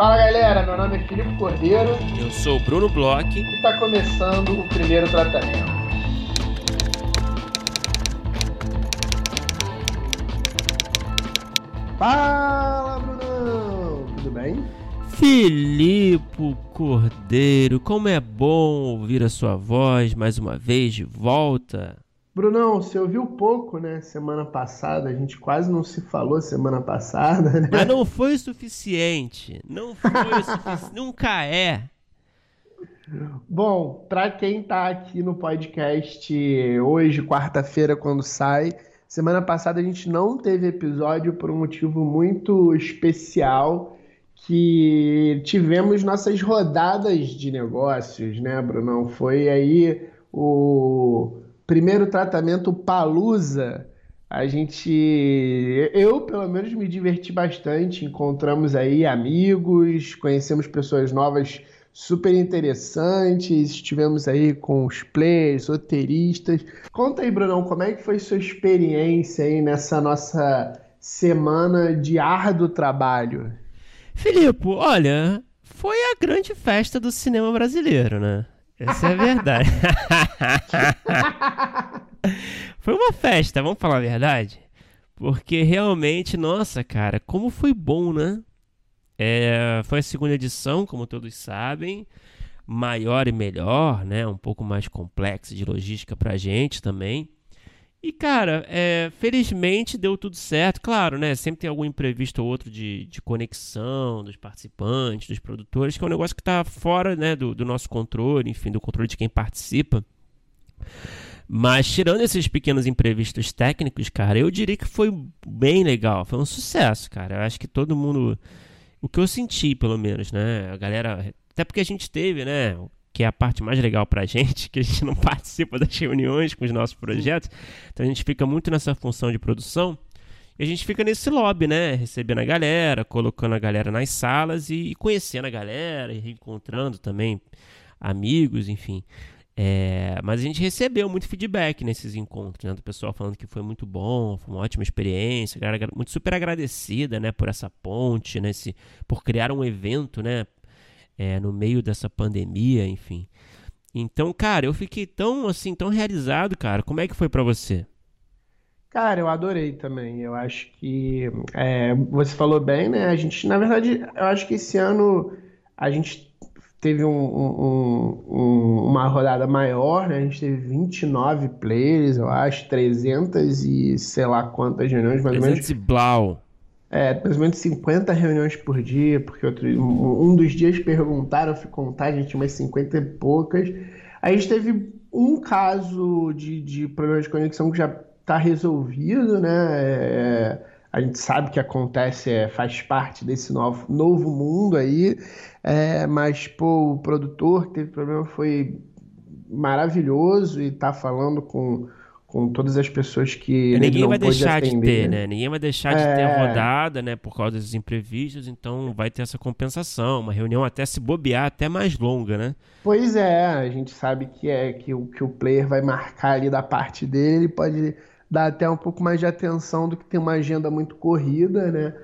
Fala galera, meu nome é Filipe Cordeiro. Eu sou o Bruno Bloch. E está começando o primeiro tratamento. Fala, Brunão! Tudo bem? Filipe Cordeiro, como é bom ouvir a sua voz mais uma vez de volta. Brunão, você ouviu pouco, né? Semana passada, a gente quase não se falou semana passada, né? Mas não foi o suficiente. Não foi o suficiente. Nunca é. Bom, para quem tá aqui no podcast hoje, quarta-feira, quando sai, semana passada a gente não teve episódio por um motivo muito especial que tivemos nossas rodadas de negócios, né, Brunão? Foi aí o primeiro tratamento Palusa. A gente, eu pelo menos me diverti bastante, encontramos aí amigos, conhecemos pessoas novas super interessantes, estivemos aí com os players, roteiristas. Conta aí, Brunão, como é que foi sua experiência aí nessa nossa semana de árduo trabalho? Filipe, olha, foi a grande festa do cinema brasileiro, né? Essa é a verdade. foi uma festa, vamos falar a verdade? Porque realmente, nossa, cara, como foi bom, né? É, foi a segunda edição, como todos sabem. Maior e melhor, né? Um pouco mais complexa de logística pra gente também. E, cara, é, felizmente deu tudo certo. Claro, né? Sempre tem algum imprevisto ou outro de, de conexão dos participantes, dos produtores, que é um negócio que está fora né, do, do nosso controle, enfim, do controle de quem participa. Mas tirando esses pequenos imprevistos técnicos, cara, eu diria que foi bem legal. Foi um sucesso, cara. Eu acho que todo mundo. O que eu senti, pelo menos, né? A galera. Até porque a gente teve, né? Que é a parte mais legal para a gente, que a gente não participa das reuniões com os nossos projetos. Então a gente fica muito nessa função de produção. E a gente fica nesse lobby, né? Recebendo a galera, colocando a galera nas salas e, conhecendo a galera, e reencontrando também amigos, enfim. É, mas a gente recebeu muito feedback nesses encontros, né? Do pessoal falando que foi muito bom, foi uma ótima experiência, galera muito super agradecida, né? Por essa ponte, né? Esse, por criar um evento, né? É, no meio dessa pandemia, enfim. Então, cara, eu fiquei tão assim, tão realizado, cara. Como é que foi para você? Cara, eu adorei também. Eu acho que é, você falou bem, né? A gente, na verdade, eu acho que esse ano a gente teve um, um, um, uma rodada maior, né? A gente teve 29 players, eu acho, 300 e sei lá quantas reuniões, mais 300 ou menos. 300 e blau. É, menos 50 reuniões por dia, porque outro, um dos dias perguntaram, eu fui contar, a gente tinha umas 50 e poucas. Aí a gente teve um caso de, de problema de conexão que já está resolvido, né? É, a gente sabe que acontece, é, faz parte desse novo, novo mundo aí, é, mas pô, o produtor que teve problema foi maravilhoso e está falando com com todas as pessoas que ninguém vai deixar atender. de ter, né? Ninguém vai deixar de ter a é. rodada, né? Por causa dos imprevistos, então vai ter essa compensação, uma reunião até se bobear, até mais longa, né? Pois é, a gente sabe que é que o que o player vai marcar ali da parte dele, ele pode dar até um pouco mais de atenção do que tem uma agenda muito corrida, né?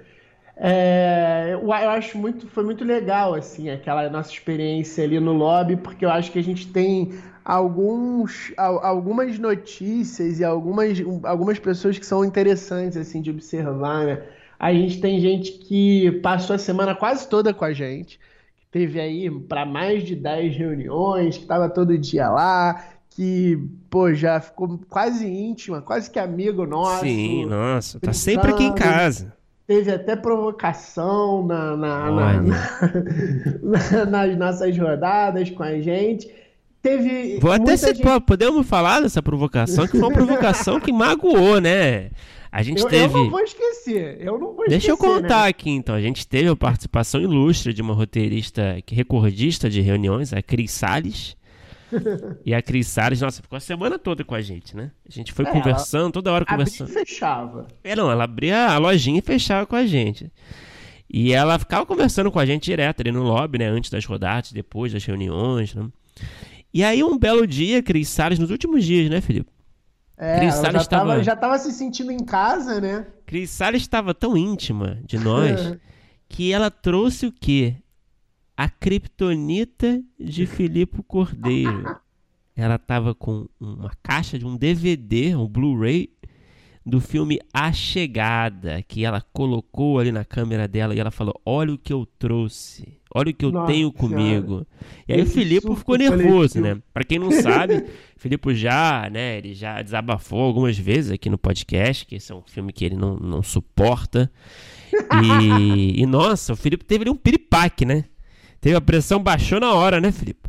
É, eu acho muito, foi muito legal assim aquela nossa experiência ali no lobby, porque eu acho que a gente tem alguns, algumas notícias e algumas, algumas pessoas que são interessantes assim de observar, né? A gente tem gente que passou a semana quase toda com a gente, que teve aí para mais de 10 reuniões, que estava todo dia lá, que, pô, já ficou quase íntima, quase que amigo nosso. Sim, nossa, tá sempre aqui em casa. Teve até provocação na, na, na, na, nas nossas rodadas com a gente teve. Vou até se gente... podemos falar dessa provocação, que foi uma provocação que magoou, né? A gente eu, teve. Eu não vou esquecer. Eu não vou Deixa esquecer, eu contar né? aqui, então. A gente teve a participação ilustre de uma roteirista recordista de reuniões, a Cris Salles. e a Cris Salles, nossa, ficou a semana toda com a gente, né? A gente foi é, conversando, toda hora conversando. Abria e fechava. É, não, ela abria a lojinha e fechava com a gente. E ela ficava conversando com a gente direto ali no lobby, né? Antes das rodadas, depois das reuniões, né? E aí, um belo dia, Cris Salles, nos últimos dias, né, Felipe? É, Cris Salles já, tava, já tava se sentindo em casa, né? Cris Salles estava tão íntima de nós que ela trouxe o quê? a Kryptonita de Filipe Cordeiro. Ela tava com uma caixa de um DVD, um Blu-ray do filme A Chegada, que ela colocou ali na câmera dela e ela falou: "Olha o que eu trouxe. Olha o que eu Nossa, tenho comigo". E aí o Filipe ficou nervoso, coletivo. né? Para quem não sabe, Filipe já, né, ele já desabafou algumas vezes aqui no podcast, que esse é um filme que ele não, não suporta. E, e nossa, o Felipe teve ali um piripaque, né? Teve a pressão baixou na hora, né, Felipe?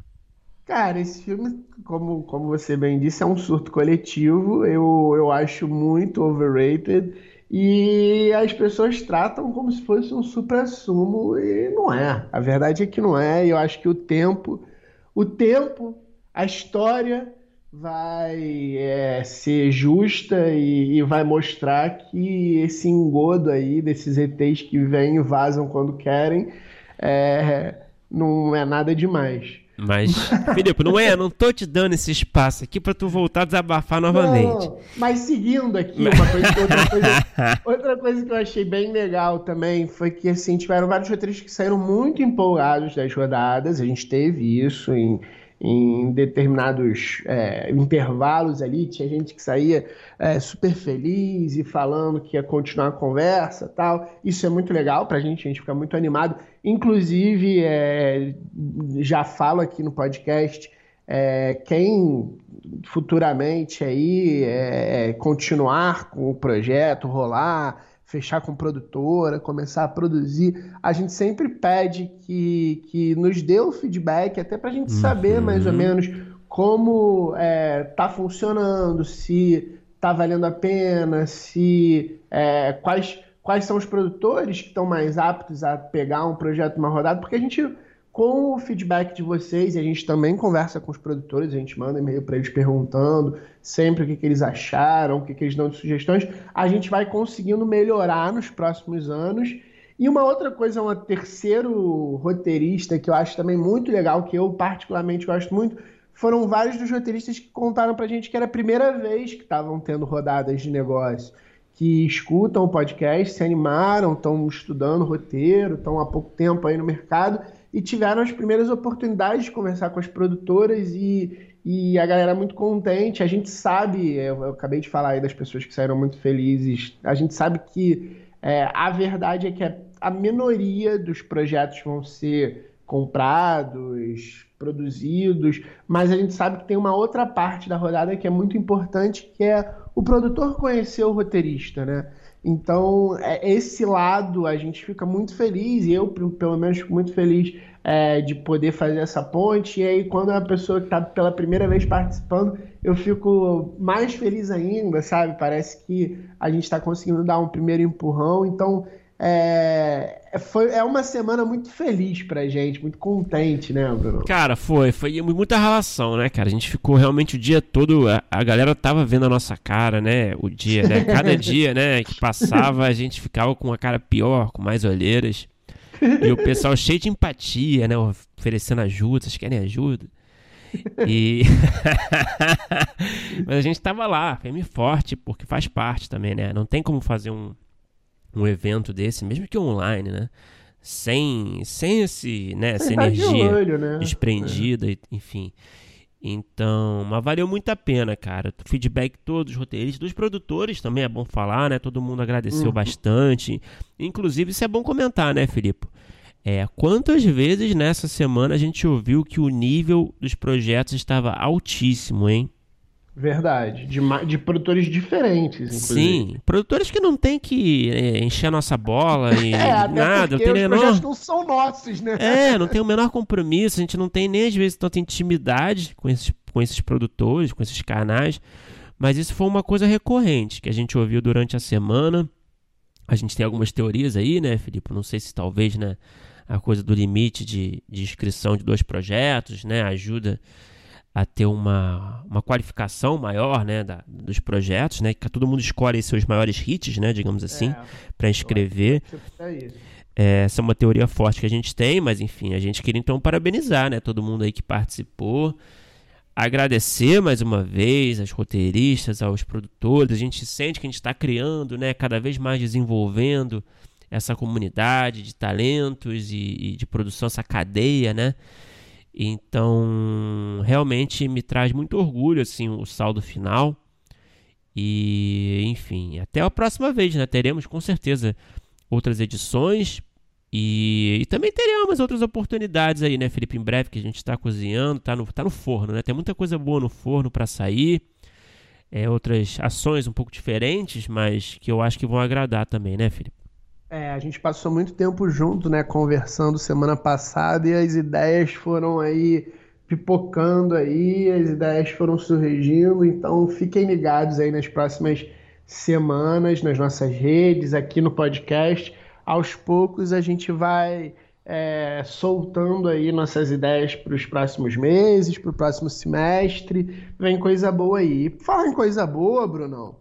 Cara, esse filme, como, como você bem disse, é um surto coletivo. Eu, eu acho muito overrated. E as pessoas tratam como se fosse um supra-sumo e não é. A verdade é que não é. E eu acho que o tempo, o tempo, a história vai é, ser justa e, e, vai mostrar que esse engodo aí desses ETs que vêm e vazam quando querem é, não é nada demais. Mas, Felipe, não é? Não tô te dando esse espaço aqui para tu voltar a desabafar novamente. Não, mas seguindo aqui, uma coisa, outra, coisa, outra coisa que eu achei bem legal também foi que, assim, tiveram vários roteiristas que saíram muito empolgados das rodadas. A gente teve isso em em determinados é, intervalos ali, tinha gente que saía é, super feliz e falando que ia continuar a conversa tal. Isso é muito legal para a gente, a gente fica muito animado. Inclusive, é, já falo aqui no podcast, é, quem futuramente aí é, continuar com o projeto, rolar, fechar com produtora, começar a produzir, a gente sempre pede que, que nos dê o feedback, até para a gente saber uhum. mais ou menos como é, tá funcionando, se tá valendo a pena, se é, quais, quais são os produtores que estão mais aptos a pegar um projeto uma rodada, porque a gente com o feedback de vocês, e a gente também conversa com os produtores, a gente manda e-mail para eles perguntando sempre o que, que eles acharam, o que, que eles dão de sugestões, a gente vai conseguindo melhorar nos próximos anos. E uma outra coisa, um terceiro roteirista que eu acho também muito legal, que eu particularmente gosto muito, foram vários dos roteiristas que contaram para a gente que era a primeira vez que estavam tendo rodadas de negócio que escutam o podcast, se animaram, estão estudando roteiro, estão há pouco tempo aí no mercado e tiveram as primeiras oportunidades de conversar com as produtoras e, e a galera muito contente. A gente sabe, eu, eu acabei de falar aí das pessoas que saíram muito felizes, a gente sabe que é, a verdade é que a, a minoria dos projetos vão ser comprados, produzidos, mas a gente sabe que tem uma outra parte da rodada que é muito importante, que é o produtor conhecer o roteirista, né? Então, é, esse lado a gente fica muito feliz, e eu, pelo menos, fico muito feliz é, de poder fazer essa ponte. E aí, quando é uma pessoa que está pela primeira vez participando, eu fico mais feliz ainda, sabe? Parece que a gente está conseguindo dar um primeiro empurrão. Então, é, é, foi, é uma semana muito feliz pra gente, muito contente, né, Bruno? Cara, foi, foi muita relação, né, cara? A gente ficou realmente o dia todo, a, a galera tava vendo a nossa cara, né? O dia, né? Cada dia, né, que passava, a gente ficava com a cara pior, com mais olheiras. E o pessoal cheio de empatia, né? Oferecendo ajuda, vocês querem ajuda? E. Mas a gente tava lá, firme forte, porque faz parte também, né? Não tem como fazer um um evento desse, mesmo que online, né? Sem, sem esse, né, essa energia olho, né? desprendida, é. enfim. Então, mas valeu muito a pena, cara. Feedback todos os roteiristas, dos produtores também é bom falar, né? Todo mundo agradeceu uhum. bastante. Inclusive, isso é bom comentar, né, Filipe? É, quantas vezes nessa semana a gente ouviu que o nível dos projetos estava altíssimo, hein? Verdade. De, de produtores diferentes, inclusive. Sim, produtores que não tem que é, encher a nossa bola e é, nada. Não tem os menor... projetos não são nossos, né? É, não tem o menor compromisso, a gente não tem nem às vezes tanta intimidade com esses, com esses produtores, com esses canais. Mas isso foi uma coisa recorrente que a gente ouviu durante a semana. A gente tem algumas teorias aí, né, Felipe? Não sei se talvez, né, a coisa do limite de, de inscrição de dois projetos, né, ajuda a ter uma, uma qualificação maior né, da, dos projetos, né? Que todo mundo escolhe seus maiores hits, né, digamos assim, é, para inscrever. É, essa é uma teoria forte que a gente tem, mas enfim, a gente queria então parabenizar né, todo mundo aí que participou. Agradecer mais uma vez aos roteiristas, aos produtores. A gente sente que a gente está criando, né, cada vez mais desenvolvendo essa comunidade de talentos e, e de produção, essa cadeia, né? Então, realmente me traz muito orgulho assim o saldo final. E, enfim, até a próxima vez, né? Teremos com certeza outras edições e, e, também teremos outras oportunidades aí, né, Felipe? Em breve que a gente está cozinhando, está no, tá no forno, né? Tem muita coisa boa no forno para sair. É, outras ações um pouco diferentes, mas que eu acho que vão agradar também, né, Felipe? É, a gente passou muito tempo junto, né, conversando semana passada e as ideias foram aí pipocando aí, as ideias foram surgindo, então fiquem ligados aí nas próximas semanas nas nossas redes, aqui no podcast. Aos poucos a gente vai é, soltando aí nossas ideias para os próximos meses, para o próximo semestre. Vem coisa boa aí. Fala em coisa boa, Brunão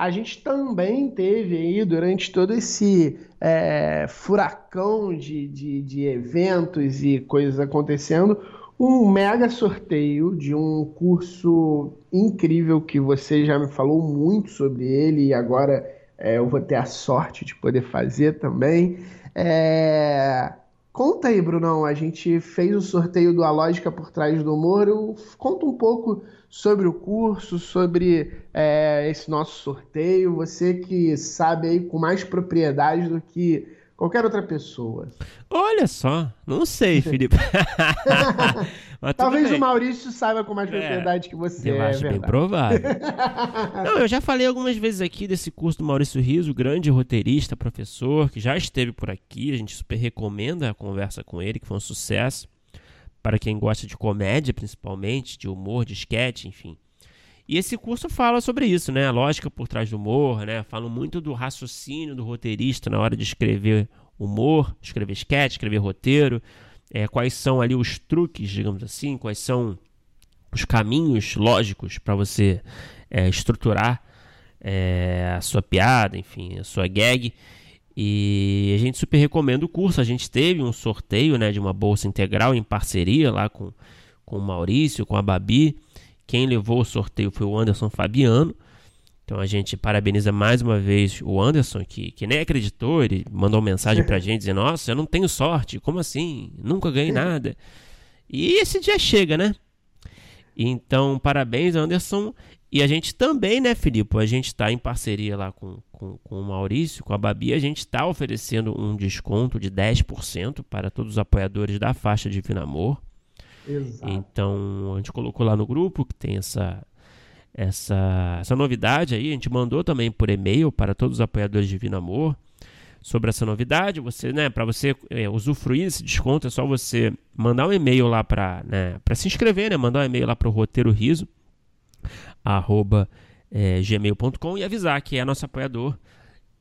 a gente também teve aí durante todo esse é, furacão de, de, de, eventos e coisas acontecendo um mega sorteio de um curso incrível que você já me falou muito sobre ele e agora é, eu vou ter a sorte de poder fazer também. É... Conta aí, Brunão, a gente fez o sorteio do A Lógica por Trás do. Eu... Conta um pouco sobre o curso, sobre é, esse nosso sorteio. Você que sabe aí com mais propriedade do que qualquer outra pessoa. Olha só, não sei, Felipe. Talvez bem. o Maurício saiba com mais é, propriedade é, que você. Eu é acho bem provável. não, eu já falei algumas vezes aqui desse curso do Maurício Riso, grande roteirista, professor, que já esteve por aqui. A gente super recomenda a conversa com ele, que foi um sucesso para quem gosta de comédia, principalmente, de humor, de sketch, enfim. E esse curso fala sobre isso, né? A lógica por trás do humor, né? Fala muito do raciocínio do roteirista na hora de escrever humor, escrever sketch, escrever roteiro. É, quais são ali os truques, digamos assim, quais são os caminhos lógicos para você é, estruturar é, a sua piada, enfim, a sua gag. E a gente super recomenda o curso. A gente teve um sorteio né, de uma bolsa integral em parceria lá com, com o Maurício, com a Babi. Quem levou o sorteio foi o Anderson Fabiano. Então a gente parabeniza mais uma vez o Anderson, que, que nem acreditou, ele mandou mensagem pra gente dizendo: Nossa, eu não tenho sorte, como assim? Nunca ganhei nada. E esse dia chega, né? Então, parabéns, Anderson. E a gente também, né, Filipe? A gente está em parceria lá com, com, com o Maurício, com a Babi. A gente está oferecendo um desconto de 10% para todos os apoiadores da faixa Divino Amor. Exato. Então, a gente colocou lá no grupo que tem essa, essa, essa novidade aí. A gente mandou também por e-mail para todos os apoiadores de Divino Amor sobre essa novidade. Você, né, para você é, usufruir desse desconto, é só você mandar um e-mail lá para né, se inscrever, né? Mandar um e-mail lá para o Roteiro Riso arroba é, gmail.com e avisar que é nosso apoiador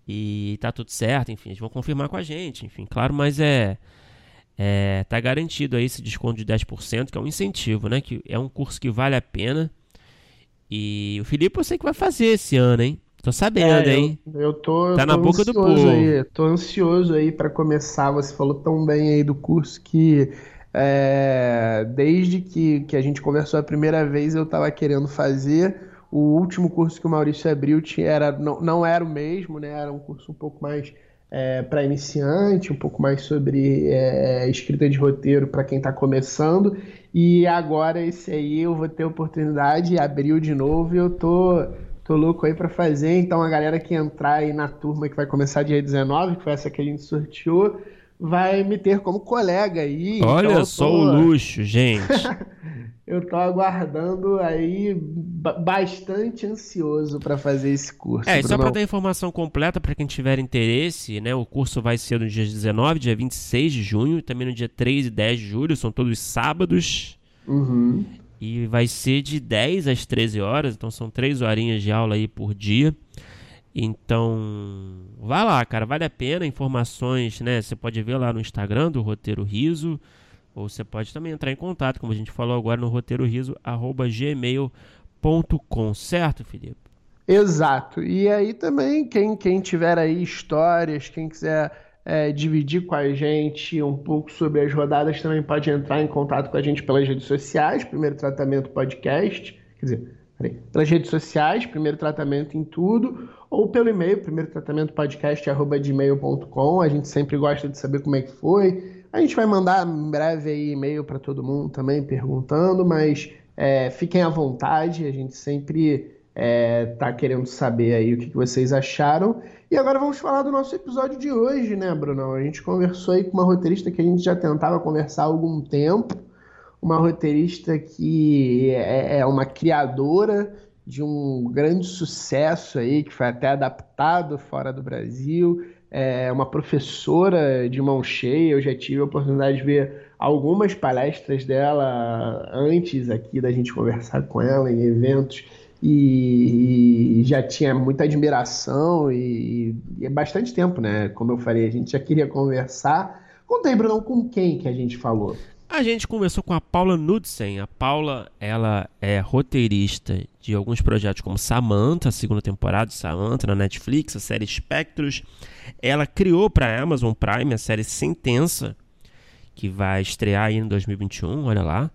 e tá tudo certo, enfim, eles vão confirmar com a gente, enfim, claro, mas é, é tá garantido aí esse desconto de 10%, que é um incentivo, né, que é um curso que vale a pena. E o Felipe eu sei que vai fazer esse ano, hein? Tô sabendo, é, hein? Eu, eu tô Tá eu tô na boca do povo. Aí, tô ansioso aí para começar. Você falou tão bem aí do curso que é, desde que, que a gente conversou a primeira vez, eu estava querendo fazer. O último curso que o Maurício abriu tinha, era, não, não era o mesmo, né? Era um curso um pouco mais é, para iniciante, um pouco mais sobre é, escrita de roteiro para quem está começando. E agora esse aí eu vou ter oportunidade, abriu de novo e eu tô, tô louco aí para fazer. Então a galera que entrar aí na turma que vai começar dia 19, que foi essa que a gente sorteou, vai me ter como colega aí. Olha então só tô... o luxo, gente. eu tô aguardando aí bastante ansioso para fazer esse curso. É, só para dar informação completa para quem tiver interesse, né? O curso vai ser no dia 19, dia 26 de junho, e também no dia 3 e 10 de julho, são todos sábados. Uhum. E vai ser de 10 às 13 horas, então são 3 horinhas de aula aí por dia. Então, vai lá, cara, vale a pena. Informações, né? Você pode ver lá no Instagram do Roteiro Riso, ou você pode também entrar em contato, como a gente falou agora, no roteiroriso@gmail.com, certo, Felipe? Exato. E aí também, quem, quem tiver aí histórias, quem quiser é, dividir com a gente um pouco sobre as rodadas, também pode entrar em contato com a gente pelas redes sociais, Primeiro Tratamento Podcast, quer dizer, pelas redes sociais, primeiro tratamento em tudo, ou pelo e-mail, primeiro tratamento podcast@gmail.com. A gente sempre gosta de saber como é que foi. A gente vai mandar em breve aí e-mail para todo mundo também perguntando, mas é, fiquem à vontade. A gente sempre é, tá querendo saber aí o que, que vocês acharam. E agora vamos falar do nosso episódio de hoje, né, Brunão? A gente conversou aí com uma roteirista que a gente já tentava conversar há algum tempo uma roteirista que é, é uma criadora de um grande sucesso aí, que foi até adaptado fora do Brasil, é uma professora de mão cheia, eu já tive a oportunidade de ver algumas palestras dela antes aqui da gente conversar com ela em eventos e, e já tinha muita admiração e, e é bastante tempo, né? Como eu falei, a gente já queria conversar. Conta aí, Bruno, com quem que a gente falou? A gente conversou com a Paula Knudsen. A Paula, ela é roteirista de alguns projetos como Samantha, a segunda temporada de Samantha na Netflix, a série Spectros. Ela criou para a Amazon Prime a série Sentença, que vai estrear aí em 2021, olha lá.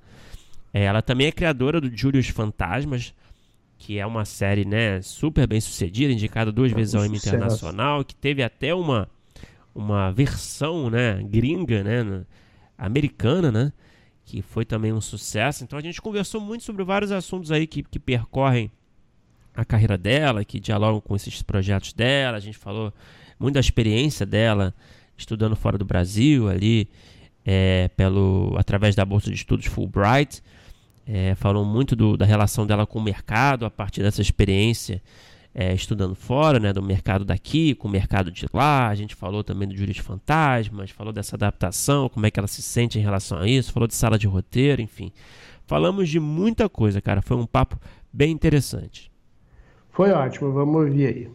É, ela também é criadora do Július Fantasmas, que é uma série né, super bem sucedida, indicada duas é vezes ao Emmy Internacional, que teve até uma, uma versão né, gringa, né? Americana, né? Que foi também um sucesso. Então a gente conversou muito sobre vários assuntos aí que, que percorrem a carreira dela, que dialogam com esses projetos dela. A gente falou muito da experiência dela estudando fora do Brasil, ali, é, pelo, através da Bolsa de Estudos Fulbright. É, falou muito do, da relação dela com o mercado a partir dessa experiência é, estudando fora, né, do mercado daqui com o mercado de lá. A gente falou também do Júlio de Fantasmas, falou dessa adaptação, como é que ela se sente em relação a isso, falou de sala de roteiro, enfim. Falamos de muita coisa, cara. Foi um papo bem interessante. Foi ótimo, vamos ouvir aí.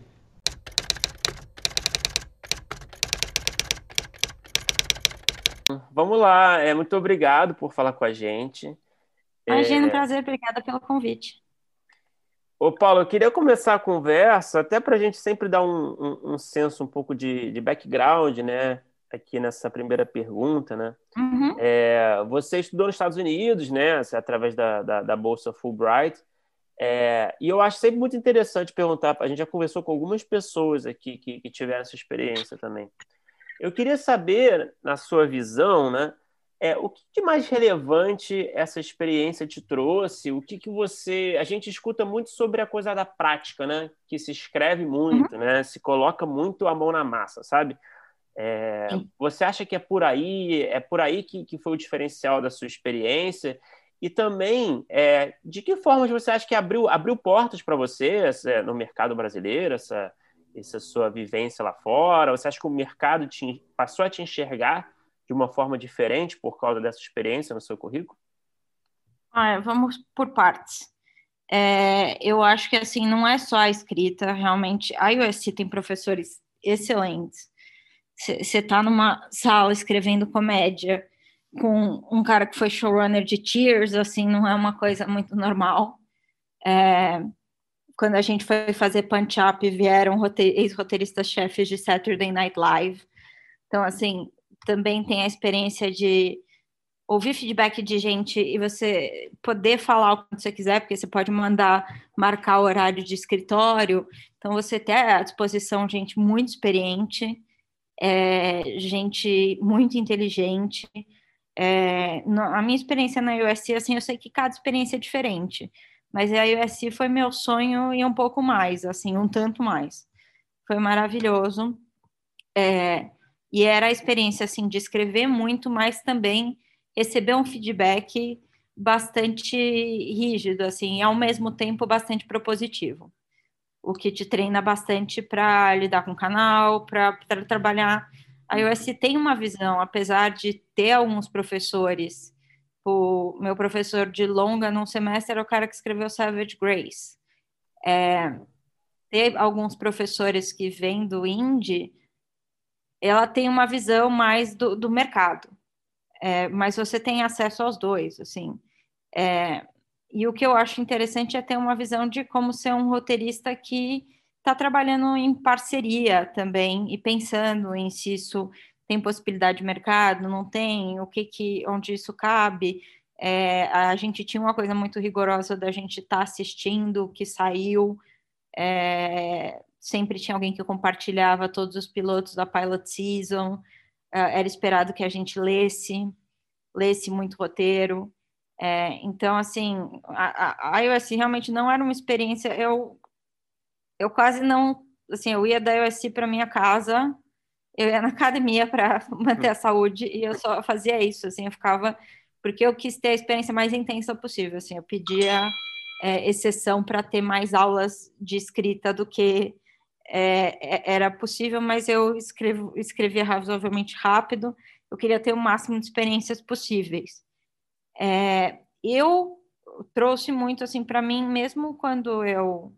Vamos lá, é, muito obrigado por falar com a gente. Imagina, é... um prazer, obrigada pelo convite. Ô, Paulo, eu queria começar a conversa, até para a gente sempre dar um, um, um, senso um pouco de, de background, né? Aqui nessa primeira pergunta, né? Uhum. É, você estudou nos Estados Unidos, né? Através da, da, da Bolsa Fulbright. É, e eu acho sempre muito interessante perguntar, a gente já conversou com algumas pessoas aqui que, que tiveram essa experiência também. Eu queria saber, na sua visão, né? É, o que de mais relevante essa experiência te trouxe? O que, que você. A gente escuta muito sobre a coisa da prática, né? Que se escreve muito, uhum. né? Se coloca muito a mão na massa, sabe? É, você acha que é por aí, é por aí que, que foi o diferencial da sua experiência? E também, é, de que formas você acha que abriu, abriu portas para você essa, no mercado brasileiro, essa, essa sua vivência lá fora? Você acha que o mercado te, passou a te enxergar de uma forma diferente por causa dessa experiência no seu currículo? Ah, vamos por partes. É, eu acho que assim não é só a escrita, realmente. A USC tem professores excelentes. Você está numa sala escrevendo comédia com um cara que foi showrunner de Cheers, assim, não é uma coisa muito normal. É, quando a gente foi fazer Punch Up, vieram ex-roteiristas-chefes de Saturday Night Live. Então, assim, também tem a experiência de ouvir feedback de gente e você poder falar o que você quiser, porque você pode mandar marcar o horário de escritório. Então, você ter à disposição gente muito experiente, é, gente muito inteligente. É, no, a minha experiência na USC, assim, eu sei que cada experiência é diferente, mas a USC foi meu sonho e um pouco mais, assim, um tanto mais. Foi maravilhoso. É, e era a experiência assim de escrever muito, mas também receber um feedback bastante rígido, assim, e ao mesmo tempo bastante propositivo. O que te treina bastante para lidar com o canal, para trabalhar. A iOS tem uma visão, apesar de ter alguns professores. O meu professor de longa num semestre era o cara que escreveu Savage Grace. É, ter alguns professores que vêm do indie ela tem uma visão mais do, do mercado, é, mas você tem acesso aos dois, assim. É, e o que eu acho interessante é ter uma visão de como ser um roteirista que está trabalhando em parceria também e pensando em se isso tem possibilidade de mercado, não tem, o que que, onde isso cabe. É, a gente tinha uma coisa muito rigorosa da gente estar tá assistindo o que saiu. É, sempre tinha alguém que compartilhava todos os pilotos da pilot season. É, era esperado que a gente lesse, lesse muito roteiro. É, então, assim, a, a iOS realmente não era uma experiência. Eu, eu quase não. Assim, eu ia da iOS para minha casa, eu ia na academia para manter a saúde e eu só fazia isso. Assim, eu ficava. Porque eu quis ter a experiência mais intensa possível. Assim, eu pedia é, exceção para ter mais aulas de escrita do que é, é, era possível, mas eu escrevo, escrevia razoavelmente rápido. Eu queria ter o máximo de experiências possíveis. É, eu trouxe muito assim para mim, mesmo quando eu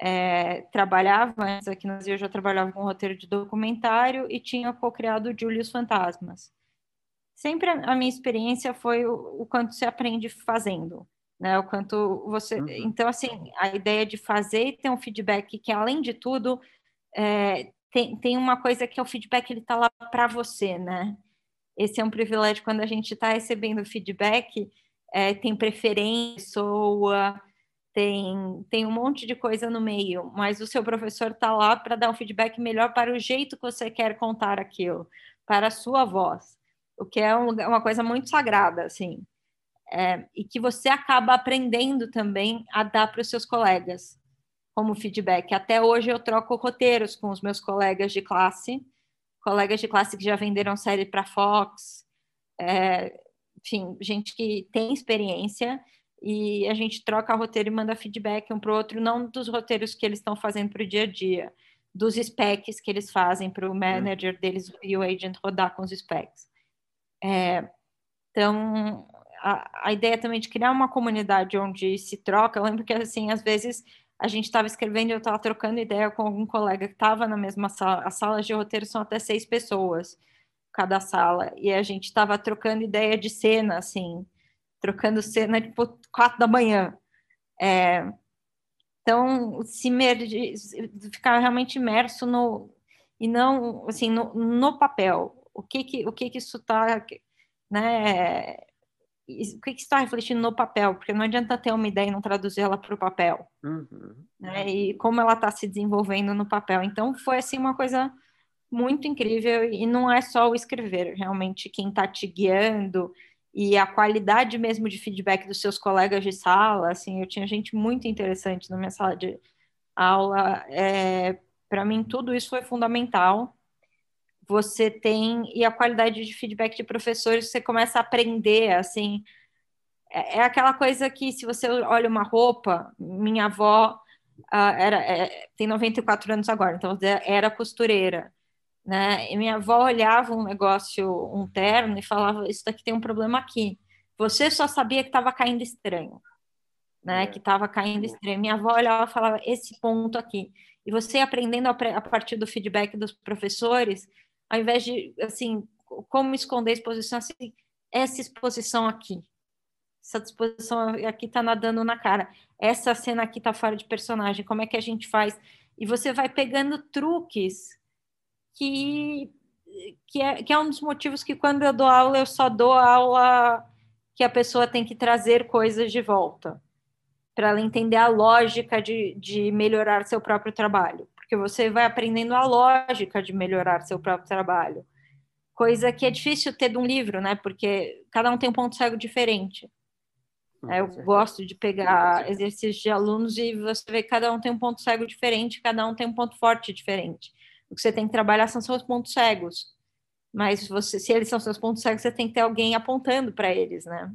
é, trabalhava antes aqui no Brasil, eu já trabalhava com roteiro de documentário e tinha co-criado Julius Fantasmas. Sempre a, a minha experiência foi o, o, quanto se aprende fazendo, né? O quanto você. Uhum. Então, assim, a ideia de fazer e ter um feedback que, além de tudo, é, tem, tem uma coisa que é o feedback, ele está lá para você, né? esse é um privilégio quando a gente está recebendo feedback, é, tem preferência, tem, tem um monte de coisa no meio, mas o seu professor está lá para dar um feedback melhor para o jeito que você quer contar aquilo, para a sua voz, o que é um, uma coisa muito sagrada, assim, é, e que você acaba aprendendo também a dar para os seus colegas como feedback. Até hoje eu troco roteiros com os meus colegas de classe, colegas de classe que já venderam série para Fox, é, enfim, gente que tem experiência e a gente troca roteiro e manda feedback um para o outro, não dos roteiros que eles estão fazendo para o dia a dia, dos specs que eles fazem para o hum. manager deles e o agent rodar com os specs. É, então, a, a, ideia também de criar uma comunidade onde se troca, eu lembro que, assim, às vezes a gente estava escrevendo e eu estava trocando ideia com algum colega que estava na mesma sala. As salas de roteiro são até seis pessoas, cada sala. E a gente estava trocando ideia de cena, assim, trocando cena tipo quatro da manhã. É, então, se ficar realmente imerso no e não assim no, no papel. O que que o que que isso está, né? O que, que está refletindo no papel, porque não adianta ter uma ideia e não traduzir ela para o papel, uhum. né? E como ela está se desenvolvendo no papel. Então foi assim uma coisa muito incrível e não é só o escrever, realmente quem está te guiando e a qualidade mesmo de feedback dos seus colegas de sala, assim, eu tinha gente muito interessante na minha sala de aula. É, para mim tudo isso foi fundamental você tem e a qualidade de feedback de professores você começa a aprender assim. É, é aquela coisa que se você olha uma roupa minha avó uh, era é, tem 94 anos agora então era costureira né? E minha avó olhava um negócio um terno e falava isso daqui tem um problema aqui. Você só sabia que estava caindo estranho né? É. que estava caindo estranho. Minha avó olhava e falava esse ponto aqui. E você aprendendo a, a partir do feedback dos professores ao invés de, assim, como esconder a exposição, assim, essa exposição aqui, essa disposição aqui está nadando na cara, essa cena aqui está fora de personagem, como é que a gente faz? E você vai pegando truques que, que, é, que é um dos motivos que quando eu dou aula, eu só dou aula que a pessoa tem que trazer coisas de volta, para ela entender a lógica de, de melhorar seu próprio trabalho porque você vai aprendendo a lógica de melhorar seu próprio trabalho. Coisa que é difícil ter de um livro, né? Porque cada um tem um ponto cego diferente. Hum, eu gosto de pegar exercícios de alunos e você vê que cada um tem um ponto cego diferente, cada um tem um ponto forte diferente. O que você tem que trabalhar são seus pontos cegos. Mas você, se eles são seus pontos cegos, você tem que ter alguém apontando para eles, né?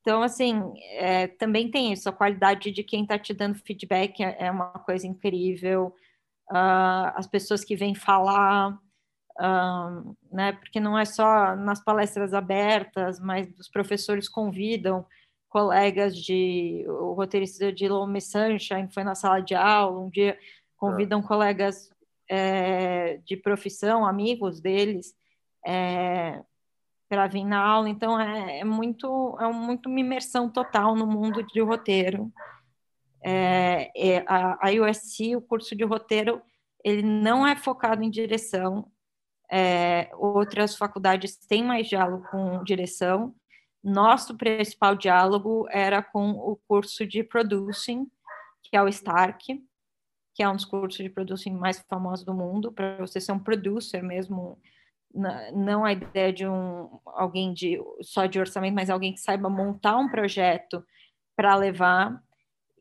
Então, assim, é, também tem isso, a qualidade de quem está te dando feedback é, é uma coisa incrível uh, as pessoas que vêm falar, uh, né? Porque não é só nas palestras abertas, mas os professores convidam colegas de o roteirista de Lome Sunshine foi na sala de aula um dia convidam ah. colegas é, de profissão amigos deles é, para vir na aula então é, é, muito é muito uma imersão total no mundo de roteiro é, é, a, a USC, o curso de roteiro, ele não é focado em direção. É, outras faculdades têm mais diálogo com direção, nosso principal diálogo era com o curso de Producing, que é o Stark, que é um dos cursos de Producing mais famosos do mundo, para você ser um producer mesmo, não a ideia de um alguém de só de orçamento, mas alguém que saiba montar um projeto para levar.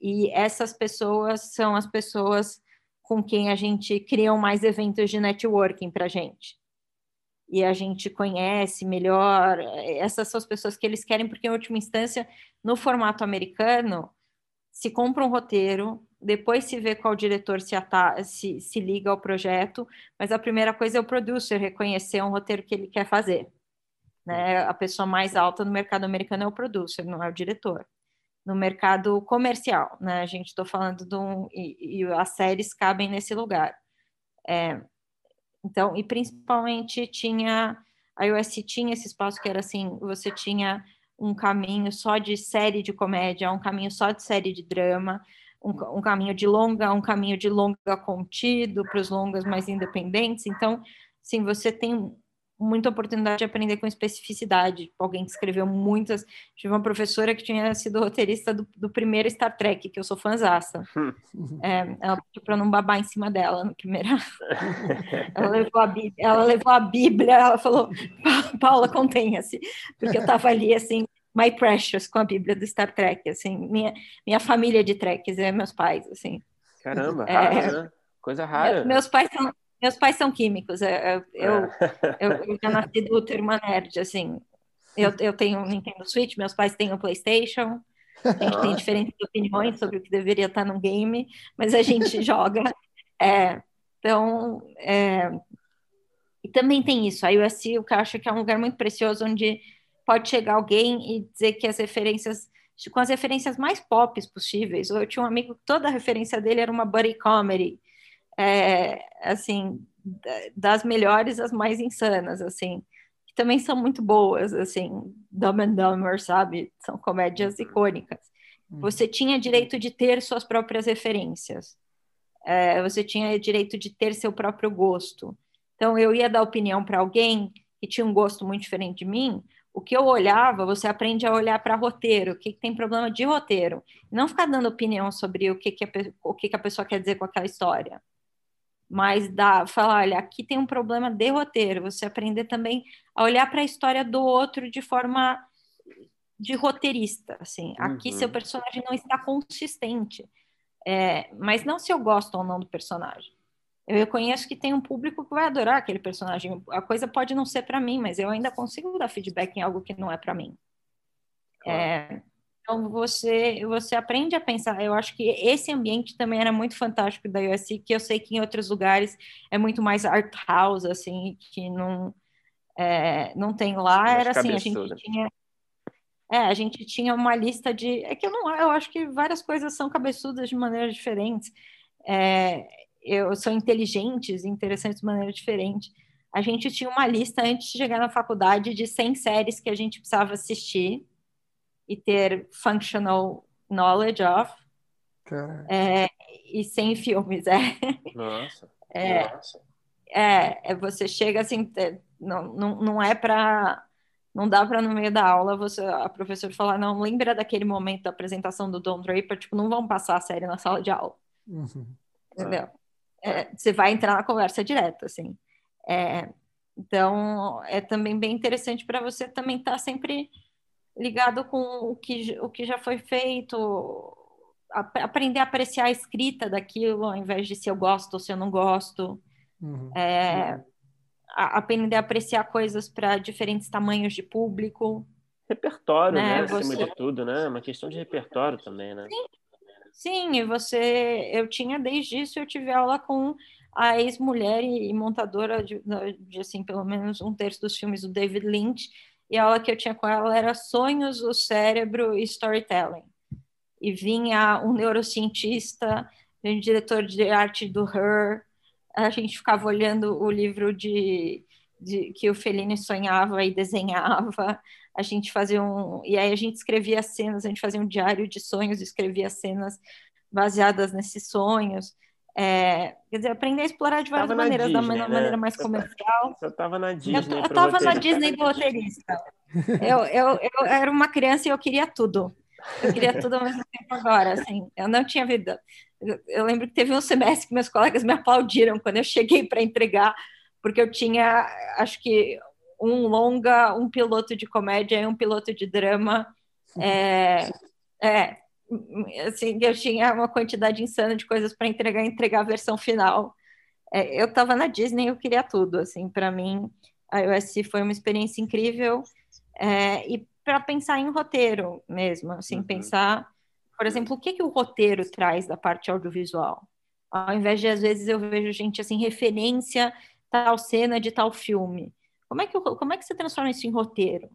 E essas pessoas são as pessoas com quem a gente cria mais eventos de networking para a gente e a gente conhece melhor. Essas são as pessoas que eles querem, porque, em última instância, no formato americano, se compra um roteiro, depois se vê qual diretor se, se, se liga ao projeto, mas a primeira coisa é o producer reconhecer um roteiro que ele quer fazer. Né? A pessoa mais alta no mercado americano é o producer, não é o diretor. No mercado comercial, né? A gente estou falando de um. E, e, as séries cabem nesse lugar. É, então, e principalmente tinha a iOS tinha esse espaço que era assim, você tinha um caminho só de série de comédia, um caminho só de série de drama, um, um caminho de longa, um caminho de longa contido para os longas mais independentes. Então, sim, você tem muita oportunidade de aprender com especificidade. Alguém que escreveu muitas. Tive uma professora que tinha sido roteirista do, do primeiro Star Trek, que eu sou fãzaça. É, ela pediu para não babar em cima dela no primeiro. ela, levou a Bíblia, ela levou a Bíblia, ela falou: Paula, contenha-se, porque eu estava ali assim. My Precious com a Bíblia do Star Trek, assim, minha, minha família de Treks, é meus pais, assim. Caramba, é, né? coisa rara. Meus pais são, meus pais são químicos, é, é, eu, eu, eu já nasci do útero uma nerd, assim. Eu, eu tenho um Nintendo Switch, meus pais têm um PlayStation. A gente tem diferentes opiniões sobre o que deveria estar no game, mas a gente joga. É, então, é, e também tem isso. A USC, eu acho que é um lugar muito precioso onde pode chegar alguém e dizer que as referências, com as referências mais pop possíveis. Eu tinha um amigo que toda a referência dele era uma buddy comedy é, assim, das melhores às mais insanas, assim, que também são muito boas, assim, Dumb and Dumber, sabe? São comédias uhum. icônicas. Uhum. Você tinha direito de ter suas próprias referências. É, você tinha direito de ter seu próprio gosto. Então, eu ia dar opinião para alguém que tinha um gosto muito diferente de mim, o que eu olhava, você aprende a olhar para roteiro, o que, que, tem problema de roteiro. Não ficar dando opinião sobre o que, que, a, o que, que a pessoa quer dizer com aquela história mas dá, falar, olha, aqui tem um problema de roteiro, você aprender também a olhar para a história do outro de forma de roteirista, assim, uhum. aqui seu personagem não está consistente, é, mas não se eu gosto ou não do personagem. Eu reconheço que tem um público que vai adorar aquele personagem. A coisa pode não ser para mim, mas eu ainda consigo dar feedback em algo que não é para mim. É, então você você aprende a pensar. Eu acho que esse ambiente também era muito fantástico da USC, que eu sei que em outros lugares é muito mais art house, assim, que não é, não tem lá. era assim, a gente tinha é, a gente tinha uma lista de. É que eu não. Eu acho que várias coisas são cabeçudas de maneiras diferentes. É, eu são inteligentes, interessantes de maneira diferente. A gente tinha uma lista antes de chegar na faculdade de 100 séries que a gente precisava assistir e ter functional knowledge of. É, e sem filmes, é. Nossa, é, nossa. É, é, você chega assim, é, não, não, não é para não dá para no meio da aula você a professora falar não lembra daquele momento da apresentação do Don Draper tipo não vamos passar a série na sala de aula uhum. entendeu é, você vai entrar na conversa direto assim é, então é também bem interessante para você também estar tá sempre ligado com o que, o que já foi feito, a, aprender a apreciar a escrita daquilo, ao invés de se eu gosto ou se eu não gosto. Uhum. É, a, aprender a apreciar coisas para diferentes tamanhos de público. Repertório, né? né? Acima você... de tudo, né? Uma questão de repertório também, né? Sim. Sim, e você, eu tinha desde isso, eu tive aula com a ex-mulher e, montadora de, de, assim, pelo menos um terço dos filmes do David Lynch, e a aula que eu tinha com ela era sonhos, o cérebro e storytelling. E vinha um neurocientista, um diretor de arte do Her, a gente ficava olhando o livro de, de que o Fellini sonhava e desenhava, a gente fazia um, e aí a gente escrevia cenas, a gente fazia um diário de sonhos, escrevia cenas baseadas nesses sonhos. É, quer dizer, aprender a explorar de várias maneiras, Disney, da né? maneira mais comercial. Você estava na Disney. Eu, estava na Disney do roteirista. Eu, eu, eu era uma criança e eu queria tudo. Eu queria tudo ao mesmo tempo agora, assim. Eu não tinha vida. Eu, eu lembro que teve um semestre que meus colegas me aplaudiram quando eu cheguei para entregar, porque eu tinha, acho que, um longa, um piloto de comédia e um piloto de drama. É, é, assim, eu tinha uma quantidade insana de coisas para entregar, entregar a versão final. É, eu estava na Disney, eu queria tudo, assim, para mim a USC foi uma experiência incrível é, e para pensar em roteiro mesmo, assim, uhum. pensar, por exemplo, o que que o roteiro traz da parte audiovisual? Ao invés de às vezes eu vejo gente assim referência tal cena de tal filme. Como é que como é que você transforma isso em roteiro?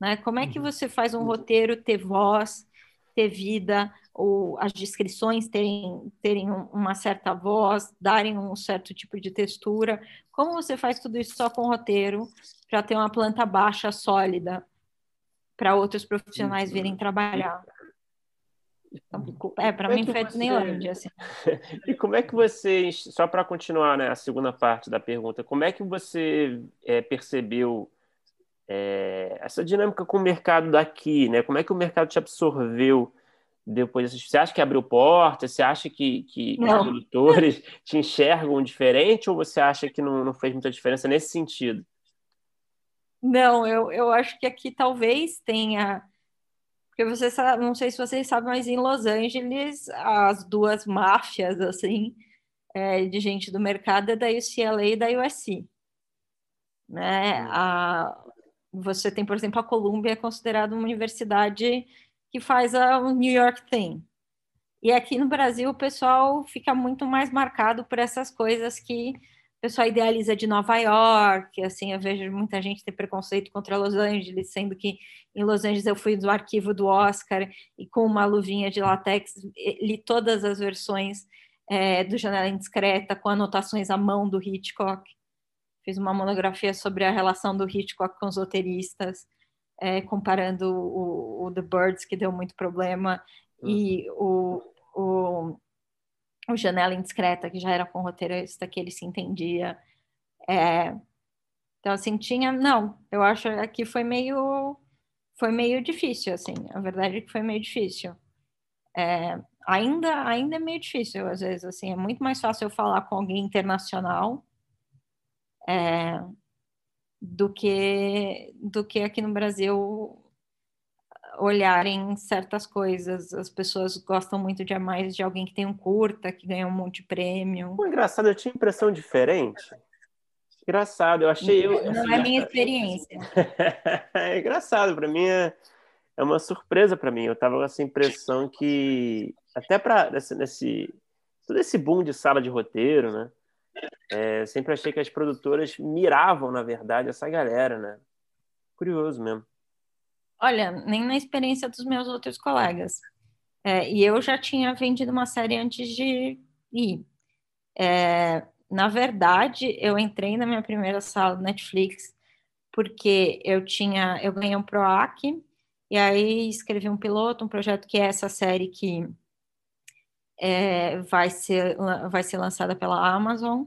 Né? Como é que uhum. você faz um roteiro ter voz, ter vida, ou as descrições terem, terem uma certa voz, darem um certo tipo de textura. Como você faz tudo isso só com roteiro para ter uma planta baixa, sólida, para outros profissionais virem trabalhar? Então, é, para mim é foi Disneylandia, assim. E como é que você, só para continuar né, a segunda parte da pergunta, como é que você é, percebeu é, essa dinâmica com o mercado daqui, né? Como é que o mercado te absorveu depois? Você acha que abriu porta? Você acha que, que os produtores te enxergam diferente ou você acha que não, não fez muita diferença nesse sentido? Não, eu, eu acho que aqui talvez tenha. Porque você sabe, não sei se vocês sabem, mas em Los Angeles as duas máfias assim é, de gente do mercado é da UCLA e da USC. Né? A, você tem, por exemplo, a Columbia é considerada uma universidade que faz a New York Thing. E aqui no Brasil o pessoal fica muito mais marcado por essas coisas que o pessoal idealiza de Nova York, assim, eu vejo muita gente ter preconceito contra Los Angeles, sendo que em Los Angeles eu fui do arquivo do Oscar e com uma luvinha de latex li todas as versões é, do Janela Indiscreta, com anotações à mão do Hitchcock fiz uma monografia sobre a relação do Hitchcock com os roteiristas, é, comparando o, o, The Birds, que deu muito problema, uhum. e o, o, o, Janela Indiscreta, que já era com o roteirista, que ele se entendia. É, então, assim, tinha... Não, eu acho que foi meio... Foi meio difícil, assim. A verdade é que foi meio difícil. É, ainda, ainda é meio difícil, às vezes, assim. É muito mais fácil eu falar com alguém internacional é, do que do que aqui no Brasil olharem certas coisas. As pessoas gostam muito de mais de alguém que tem um curta, que ganha um monte de prêmio. Pô, engraçado, eu tinha impressão diferente. Engraçado, eu achei. Eu, Não assim, é minha experiência. é engraçado, para mim é, é uma surpresa para mim. Eu tava com essa impressão que até para nesse, nesse todo esse boom de sala de roteiro, né? É, sempre achei que as produtoras miravam, na verdade, essa galera, né? Curioso mesmo. Olha, nem na experiência dos meus outros colegas. É, e eu já tinha vendido uma série antes de ir. É, na verdade, eu entrei na minha primeira sala do Netflix porque eu tinha, eu ganhei um PROAC e aí escrevi um piloto, um projeto que é essa série que é, vai, ser, vai ser lançada pela Amazon,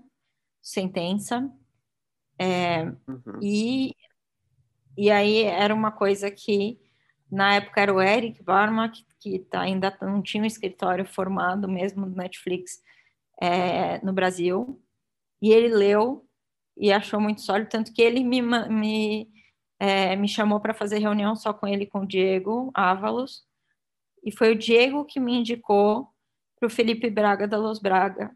Sentença. É, uhum. e, e aí era uma coisa que, na época, era o Eric Barma, que, que tá, ainda não tinha um escritório formado mesmo no Netflix é, no Brasil, e ele leu e achou muito sólido, tanto que ele me, me, é, me chamou para fazer reunião só com ele com o Diego Ávalos, e foi o Diego que me indicou para o Felipe Braga da Los Braga,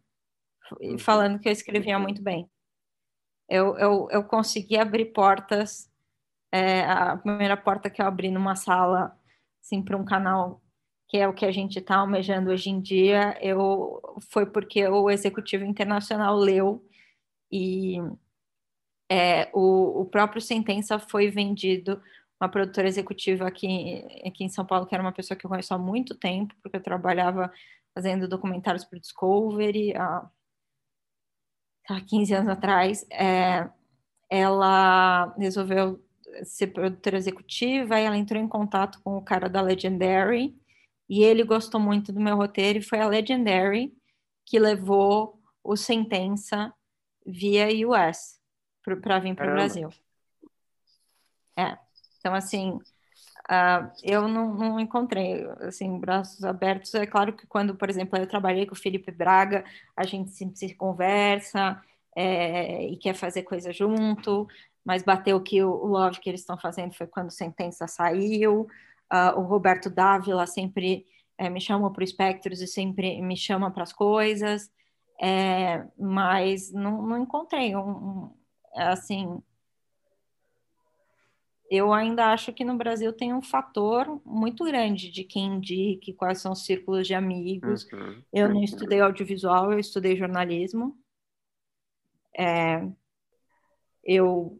uhum. falando que eu escrevia muito bem. Eu, eu, eu consegui abrir portas, é, a primeira porta que eu abri numa sala, assim, para um canal que é o que a gente está almejando hoje em dia, eu, foi porque o Executivo Internacional leu e é, o, o próprio Sentença foi vendido uma produtora executiva aqui, aqui em São Paulo, que era uma pessoa que eu conheço há muito tempo, porque eu trabalhava fazendo documentários para o Discovery há, há 15 anos atrás. É, ela resolveu ser produtora executiva e ela entrou em contato com o cara da Legendary e ele gostou muito do meu roteiro e foi a Legendary que levou o Sentença via US para vir para o Brasil. É. Então, assim, uh, eu não, não, encontrei, assim, braços abertos. É claro que quando, por exemplo, eu trabalhei com o Felipe Braga, a gente sempre se conversa é, e quer fazer coisa junto, mas bateu que o, o Love que eles estão fazendo foi quando Sentença saiu. Uh, o Roberto Dávila sempre é, me chama para o Espectros e sempre me chama para as coisas, é, mas não, não encontrei um, um, assim. Eu ainda acho que no Brasil tem um fator muito grande de quem indique, quais são os círculos de amigos. Uhum. Eu não estudei audiovisual, eu estudei jornalismo. É, eu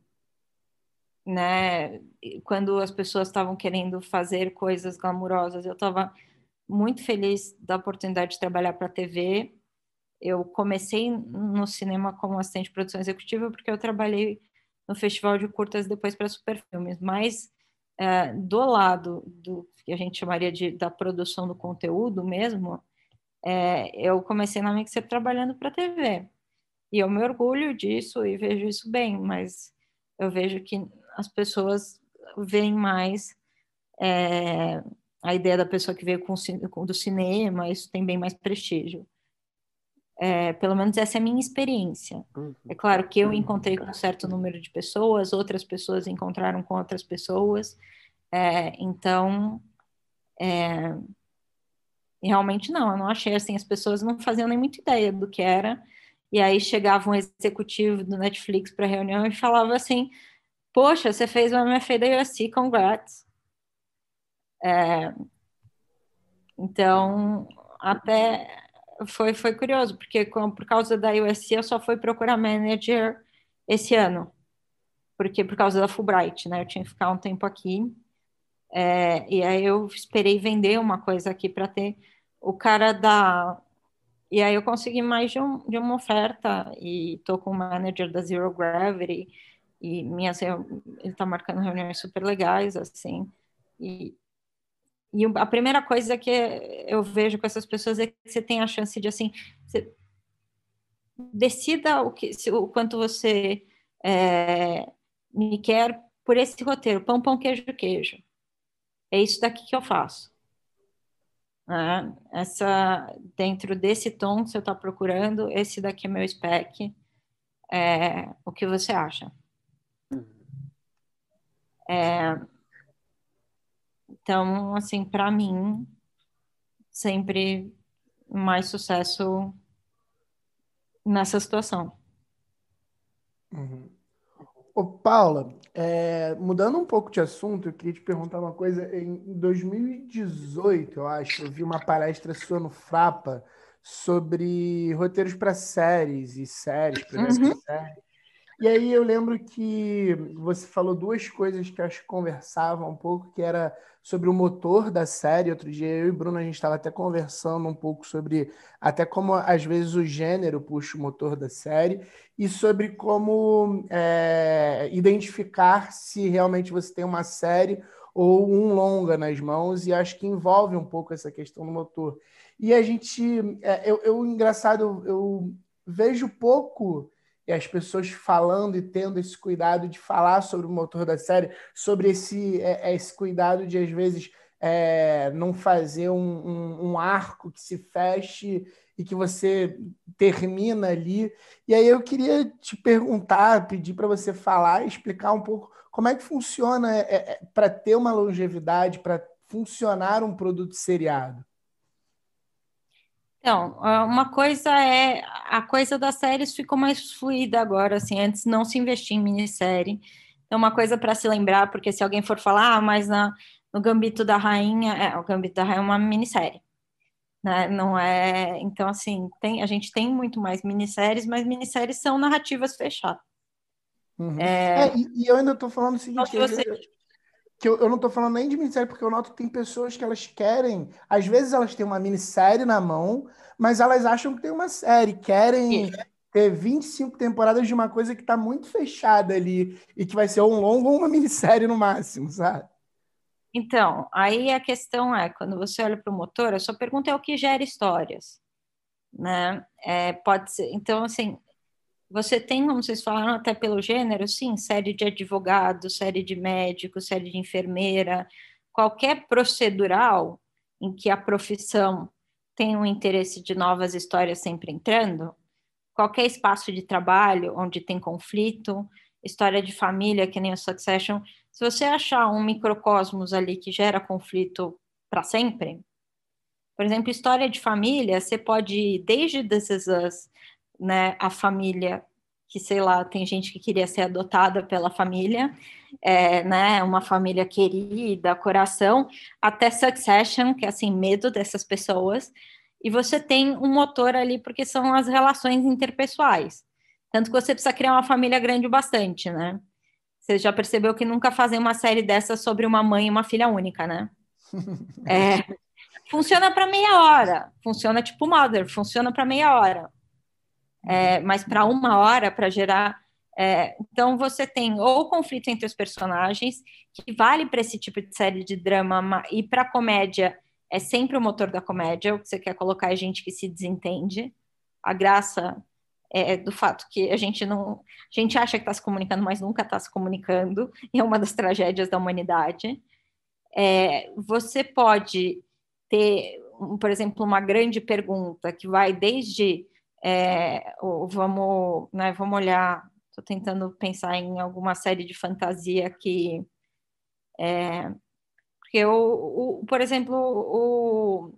né? Quando as pessoas estavam querendo fazer coisas glamurosas, eu estava muito feliz da oportunidade de trabalhar para a TV. Eu comecei no cinema como assistente de produção executiva porque eu trabalhei no festival de curtas depois para Superfilmes, mas é, do lado do que a gente chamaria de da produção do conteúdo mesmo, é, eu comecei na Mixer trabalhando para TV. E eu me orgulho disso e vejo isso bem, mas eu vejo que as pessoas veem mais é, a ideia da pessoa que veio com, do cinema, isso tem bem mais prestígio. É, pelo menos essa é a minha experiência. Uhum. É claro que eu encontrei com um certo número de pessoas, outras pessoas encontraram com outras pessoas, é, então é, realmente não, eu não achei assim, as pessoas não faziam nem muita ideia do que era, e aí chegava um executivo do Netflix para reunião e falava assim: Poxa, você fez uma MFA da USC, congrats. É, então, até foi, foi curioso, porque com, por causa da USC eu só fui procurar manager esse ano, porque por causa da Fulbright, né? Eu tinha que ficar um tempo aqui, é, e aí eu esperei vender uma coisa aqui para ter o cara da. E aí eu consegui mais de, um, de uma oferta, e tô com o manager da Zero Gravity e minhas ele está marcando reuniões super legais assim e, e a primeira coisa que eu vejo com essas pessoas é que você tem a chance de assim decida o que o quanto você é, me quer por esse roteiro pão pão queijo queijo. É isso daqui que eu faço. Né? essa dentro desse tom que você está procurando esse daqui é meu spec. É, o que você acha? É, então, assim, para mim, sempre mais sucesso nessa situação. Uhum. Ô, Paula, é, mudando um pouco de assunto, eu queria te perguntar uma coisa. Em 2018, eu acho, eu vi uma palestra sua no Frapa sobre roteiros para séries e séries, projetos uhum. séries. E aí eu lembro que você falou duas coisas que acho que conversavam um pouco, que era sobre o motor da série. Outro dia eu e Bruno a gente estava até conversando um pouco sobre até como às vezes o gênero puxa o motor da série e sobre como é, identificar se realmente você tem uma série ou um longa nas mãos e acho que envolve um pouco essa questão do motor. E a gente, é, eu, eu engraçado, eu vejo pouco e as pessoas falando e tendo esse cuidado de falar sobre o motor da série, sobre esse, é, é, esse cuidado de, às vezes, é, não fazer um, um, um, arco que se feche e que você termina ali. E aí eu queria te perguntar, pedir para você falar, explicar um pouco como é que funciona é, é, para ter uma longevidade, para funcionar um produto seriado. Então, uma coisa é a coisa das séries ficou mais fluida agora, assim, antes não se investia em minissérie. Então, uma coisa para se lembrar, porque se alguém for falar, ah, mas na, no Gambito da Rainha, é, o Gambito da Rainha é uma minissérie. Né? Não é. Então, assim, tem, a gente tem muito mais minisséries, mas minisséries são narrativas fechadas. Uhum. É... É, e, e, eu ainda estou falando o seguinte. Então, você... eu, que eu, eu não estou falando nem de minissérie, porque eu noto que tem pessoas que elas querem, às vezes elas têm uma minissérie na mão, mas elas acham que tem uma série, querem ter 25 temporadas de uma coisa que está muito fechada ali e que vai ser um longo ou uma minissérie no máximo, sabe? Então, aí a questão é, quando você olha para o motor, a sua pergunta é o que gera histórias. né? É, pode ser. Então, assim, você tem, como vocês falaram, até pelo gênero, sim, série de advogado, série de médico, série de enfermeira, qualquer procedural em que a profissão tem um interesse de novas histórias sempre entrando, qualquer espaço de trabalho onde tem conflito, história de família, que nem o Succession, se você achar um microcosmos ali que gera conflito para sempre, por exemplo, história de família, você pode ir desde This Is Us, né, a família que, sei lá, tem gente que queria ser adotada pela família, é, né, uma família querida, coração, até Succession, que é assim, medo dessas pessoas, e você tem um motor ali porque são as relações interpessoais. Tanto que você precisa criar uma família grande bastante, né? Você já percebeu que nunca fazem uma série dessa sobre uma mãe e uma filha única, né? É, funciona para meia hora, funciona tipo Mother, funciona para meia hora. É, mas para uma hora, para gerar. É, então, você tem ou conflito entre os personagens, que vale para esse tipo de série de drama, e para comédia é sempre o motor da comédia, o que você quer colocar é gente que se desentende. A graça é, do fato que a gente não. A gente acha que está se comunicando, mas nunca está se comunicando, e é uma das tragédias da humanidade. É, você pode ter, por exemplo, uma grande pergunta que vai desde. É, vamos, né, vamos olhar. Estou tentando pensar em alguma série de fantasia que. É, porque, o, o, por exemplo, o,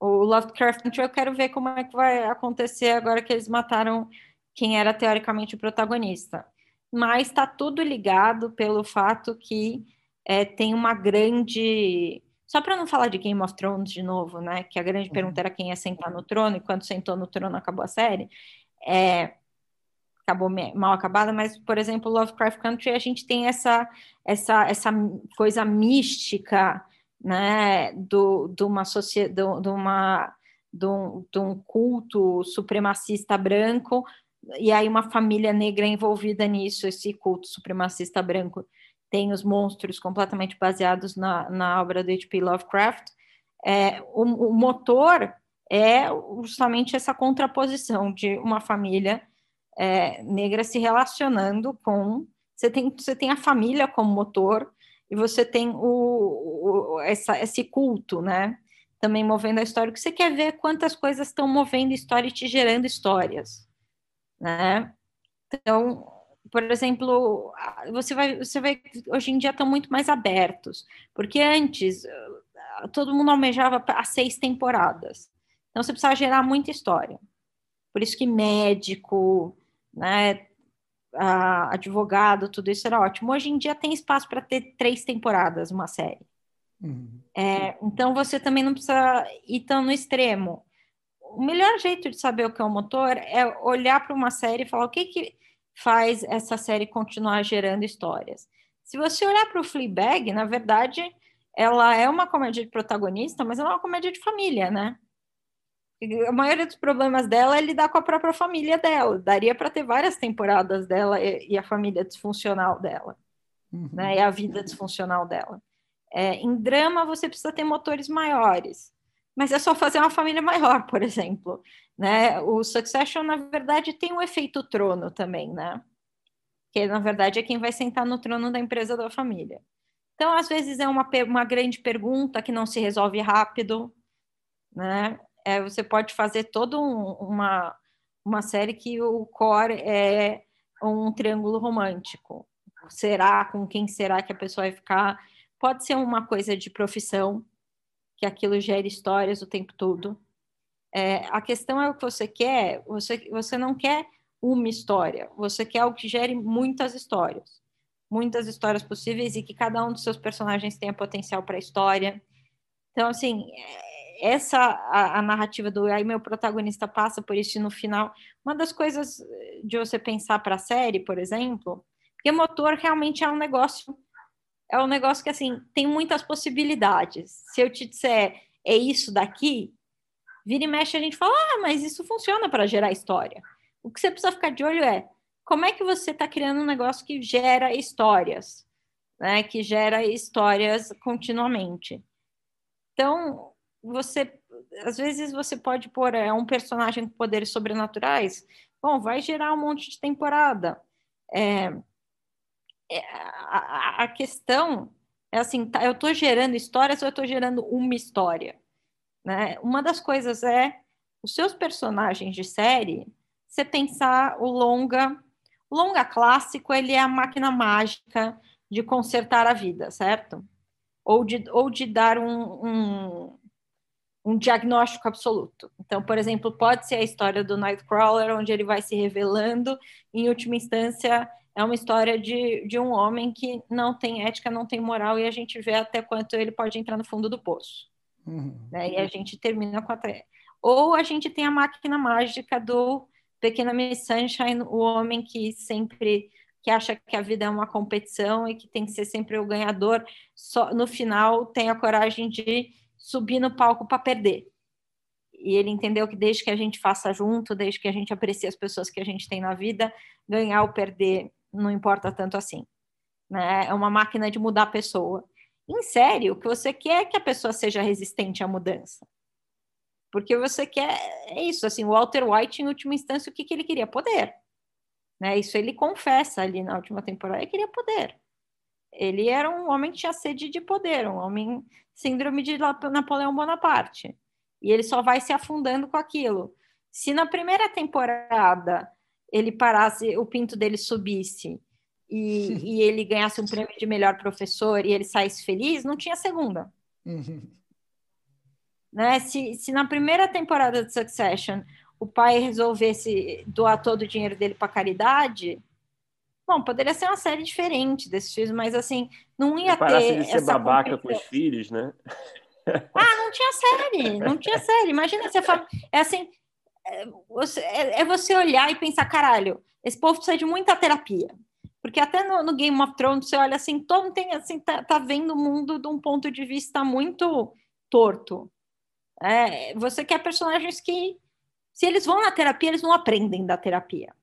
o Lovecraft Country, eu quero ver como é que vai acontecer agora que eles mataram quem era teoricamente o protagonista. Mas está tudo ligado pelo fato que é, tem uma grande. Só para não falar de Game of Thrones de novo, né? Que a grande uhum. pergunta era quem ia sentar no trono, e quando sentou no trono acabou a série. É, acabou mal acabada, mas, por exemplo, Lovecraft Country, a gente tem essa, essa, essa coisa mística né, do, de uma sociedade, de, uma de um, de um culto supremacista branco e aí uma família negra envolvida nisso, esse culto supremacista branco tem os monstros completamente baseados na, na obra do H.P. Lovecraft. É, o, o motor é justamente essa contraposição de uma família é, negra se relacionando com. Você tem, você tem a família como motor, e você tem o, o essa, esse culto, né? Também movendo a história, que você quer ver quantas coisas estão movendo história e te gerando histórias, né? Então, por exemplo, você vai, você vai, hoje em dia estão muito mais abertos, porque antes todo mundo almejava as seis temporadas, então você precisava gerar muita história. Por isso que médico, né, advogado, tudo isso era ótimo. Hoje em dia tem espaço para ter três temporadas uma série. Uhum. É, então você também não precisa ir tão no extremo. O melhor jeito de saber o que é o motor é olhar para uma série e falar o que, que faz essa série continuar gerando histórias. Se você olhar para o Fleabag, na verdade, ela é uma comédia de protagonista, mas ela é uma comédia de família, né? A maioria dos problemas dela é lidar com a própria família dela. Daria para ter várias temporadas dela e, a família disfuncional dela, uhum. né? E a vida disfuncional dela. É, em drama você precisa ter motores maiores, mas é só fazer uma família maior, por exemplo, né? O Succession na verdade tem um efeito trono também, né? Que na verdade é quem vai sentar no trono da empresa da família. Então às vezes é uma, uma grande pergunta que não se resolve rápido, né? é, você pode fazer toda um, uma, uma série que o core é um triângulo romântico. Será? Com quem será que a pessoa vai ficar? Pode ser uma coisa de profissão, que aquilo gere histórias o tempo todo. É, a questão é o que você quer, você, você não quer uma história, você quer algo que gere muitas histórias. Muitas histórias possíveis e que cada um dos seus personagens tenha potencial para história. Então, assim, essa a, a, narrativa do aí meu protagonista passa por isso no final. Uma das coisas de você pensar para a série, por exemplo, que motor realmente é um negócio é um negócio que assim tem muitas possibilidades. Se eu te disser é isso daqui, vira e mexe a gente fala, ah, mas isso funciona para gerar história. O que você precisa ficar de olho é como é que você está criando um negócio que gera histórias, né? Que gera histórias continuamente. Então, você às vezes você pode pôr é, um personagem com poderes sobrenaturais, bom, vai gerar um monte de temporada. É, a, a, questão é assim, tá, eu estou gerando histórias ou eu estou gerando uma história? Né? Uma das coisas é os seus personagens de série, você pensar o longa, o longa clássico, ele é a máquina mágica de consertar a vida, certo? Ou de, ou de dar um, um, um diagnóstico absoluto. Então, por exemplo, pode ser a história do Nightcrawler, onde ele vai se revelando, em última instância, é uma história de, de um homem que não tem ética, não tem moral, e a gente vê até quanto ele pode entrar no fundo do poço. Uhum. Né? E a gente termina com a. Ou a gente tem a máquina mágica do Pequena Miss Sunshine, o homem que sempre que acha que a vida é uma competição e que tem que ser sempre o ganhador, só no final tem a coragem de subir no palco para perder. E ele entendeu que desde que a gente faça junto, desde que a gente aprecie as pessoas que a gente tem na vida, ganhar ou perder não importa tanto assim. Né? É uma máquina de mudar a pessoa. Em sério, o que você quer é que a pessoa seja resistente à mudança. Porque você quer. É isso, assim, o Walter White, em última instância, o que, que ele queria? Poder. Né? Isso ele confessa ali na última temporada, ele queria poder. Ele era um homem que tinha sede de poder, um homem síndrome de Napoleão Bonaparte. E ele só vai se afundando com aquilo. Se na primeira temporada ele parasse, o pinto dele subisse e, e ele ganhasse um prêmio de melhor professor e ele saísse feliz, não tinha segunda. Uhum. Né? Se, se na primeira temporada de Succession o pai resolvesse doar todo o dinheiro dele para caridade, bom, poderia ser uma série diferente desses filmes, mas assim, não ia ter. de ser babaca com os filhos, né? Ah, não tinha série, não tinha série. Imagina você fala, é assim, é você, é você olhar e pensar, caralho, esse povo precisa de muita terapia. Porque até no, no, Game of Thrones você olha assim, todo mundo tem assim, tá, tá vendo o mundo de um ponto de vista muito torto. É, você quer personagens que, se eles vão na terapia, eles não aprendem da terapia.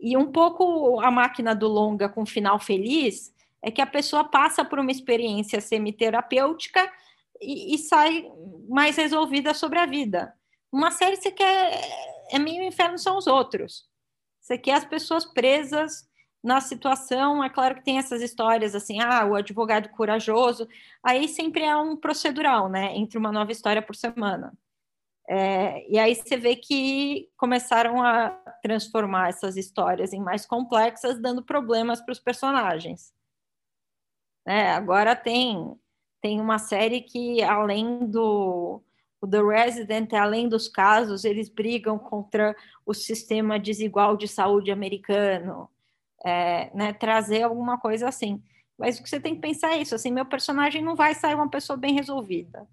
E um pouco a máquina do longa com final feliz é que a pessoa passa por uma experiência semiterapêutica e, e sai mais resolvida sobre a vida. Uma série você quer é meio inferno são os outros. Você quer as pessoas presas na situação, é claro que tem essas histórias assim, ah, o advogado corajoso, aí sempre é um procedural, né, entre uma nova história por semana. É, e aí você vê que começaram a transformar essas histórias em mais complexas, dando problemas para os personagens. É, agora tem, tem uma série que, além do o The Resident, além dos casos, eles brigam contra o sistema desigual de saúde americano, é, né, trazer alguma coisa assim. Mas o que você tem que pensar é isso, assim, meu personagem não vai sair uma pessoa bem resolvida.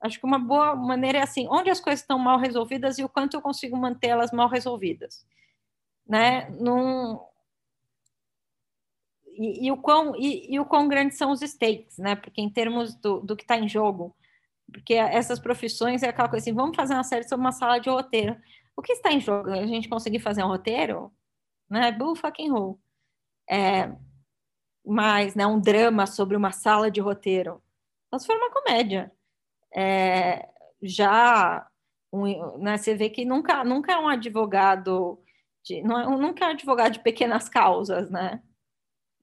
Acho que uma boa maneira é assim, onde as coisas estão mal resolvidas e o quanto eu consigo mantê-las mal resolvidas, né? Num... E, e, o quão, e, e, o quão grandes são os stakes, né? Porque em termos do, do que está em jogo, porque essas profissões é aquela coisa assim, vamos fazer uma série sobre uma sala de roteiro. O que está em jogo? A gente conseguir fazer um roteiro? Né? Bull fucking who é, mais né, um drama sobre uma sala de roteiro. Então, se for uma comédia. É, já um, né, você vê que nunca, nunca é um advogado, de, não é, nunca é um advogado de pequenas causas, né?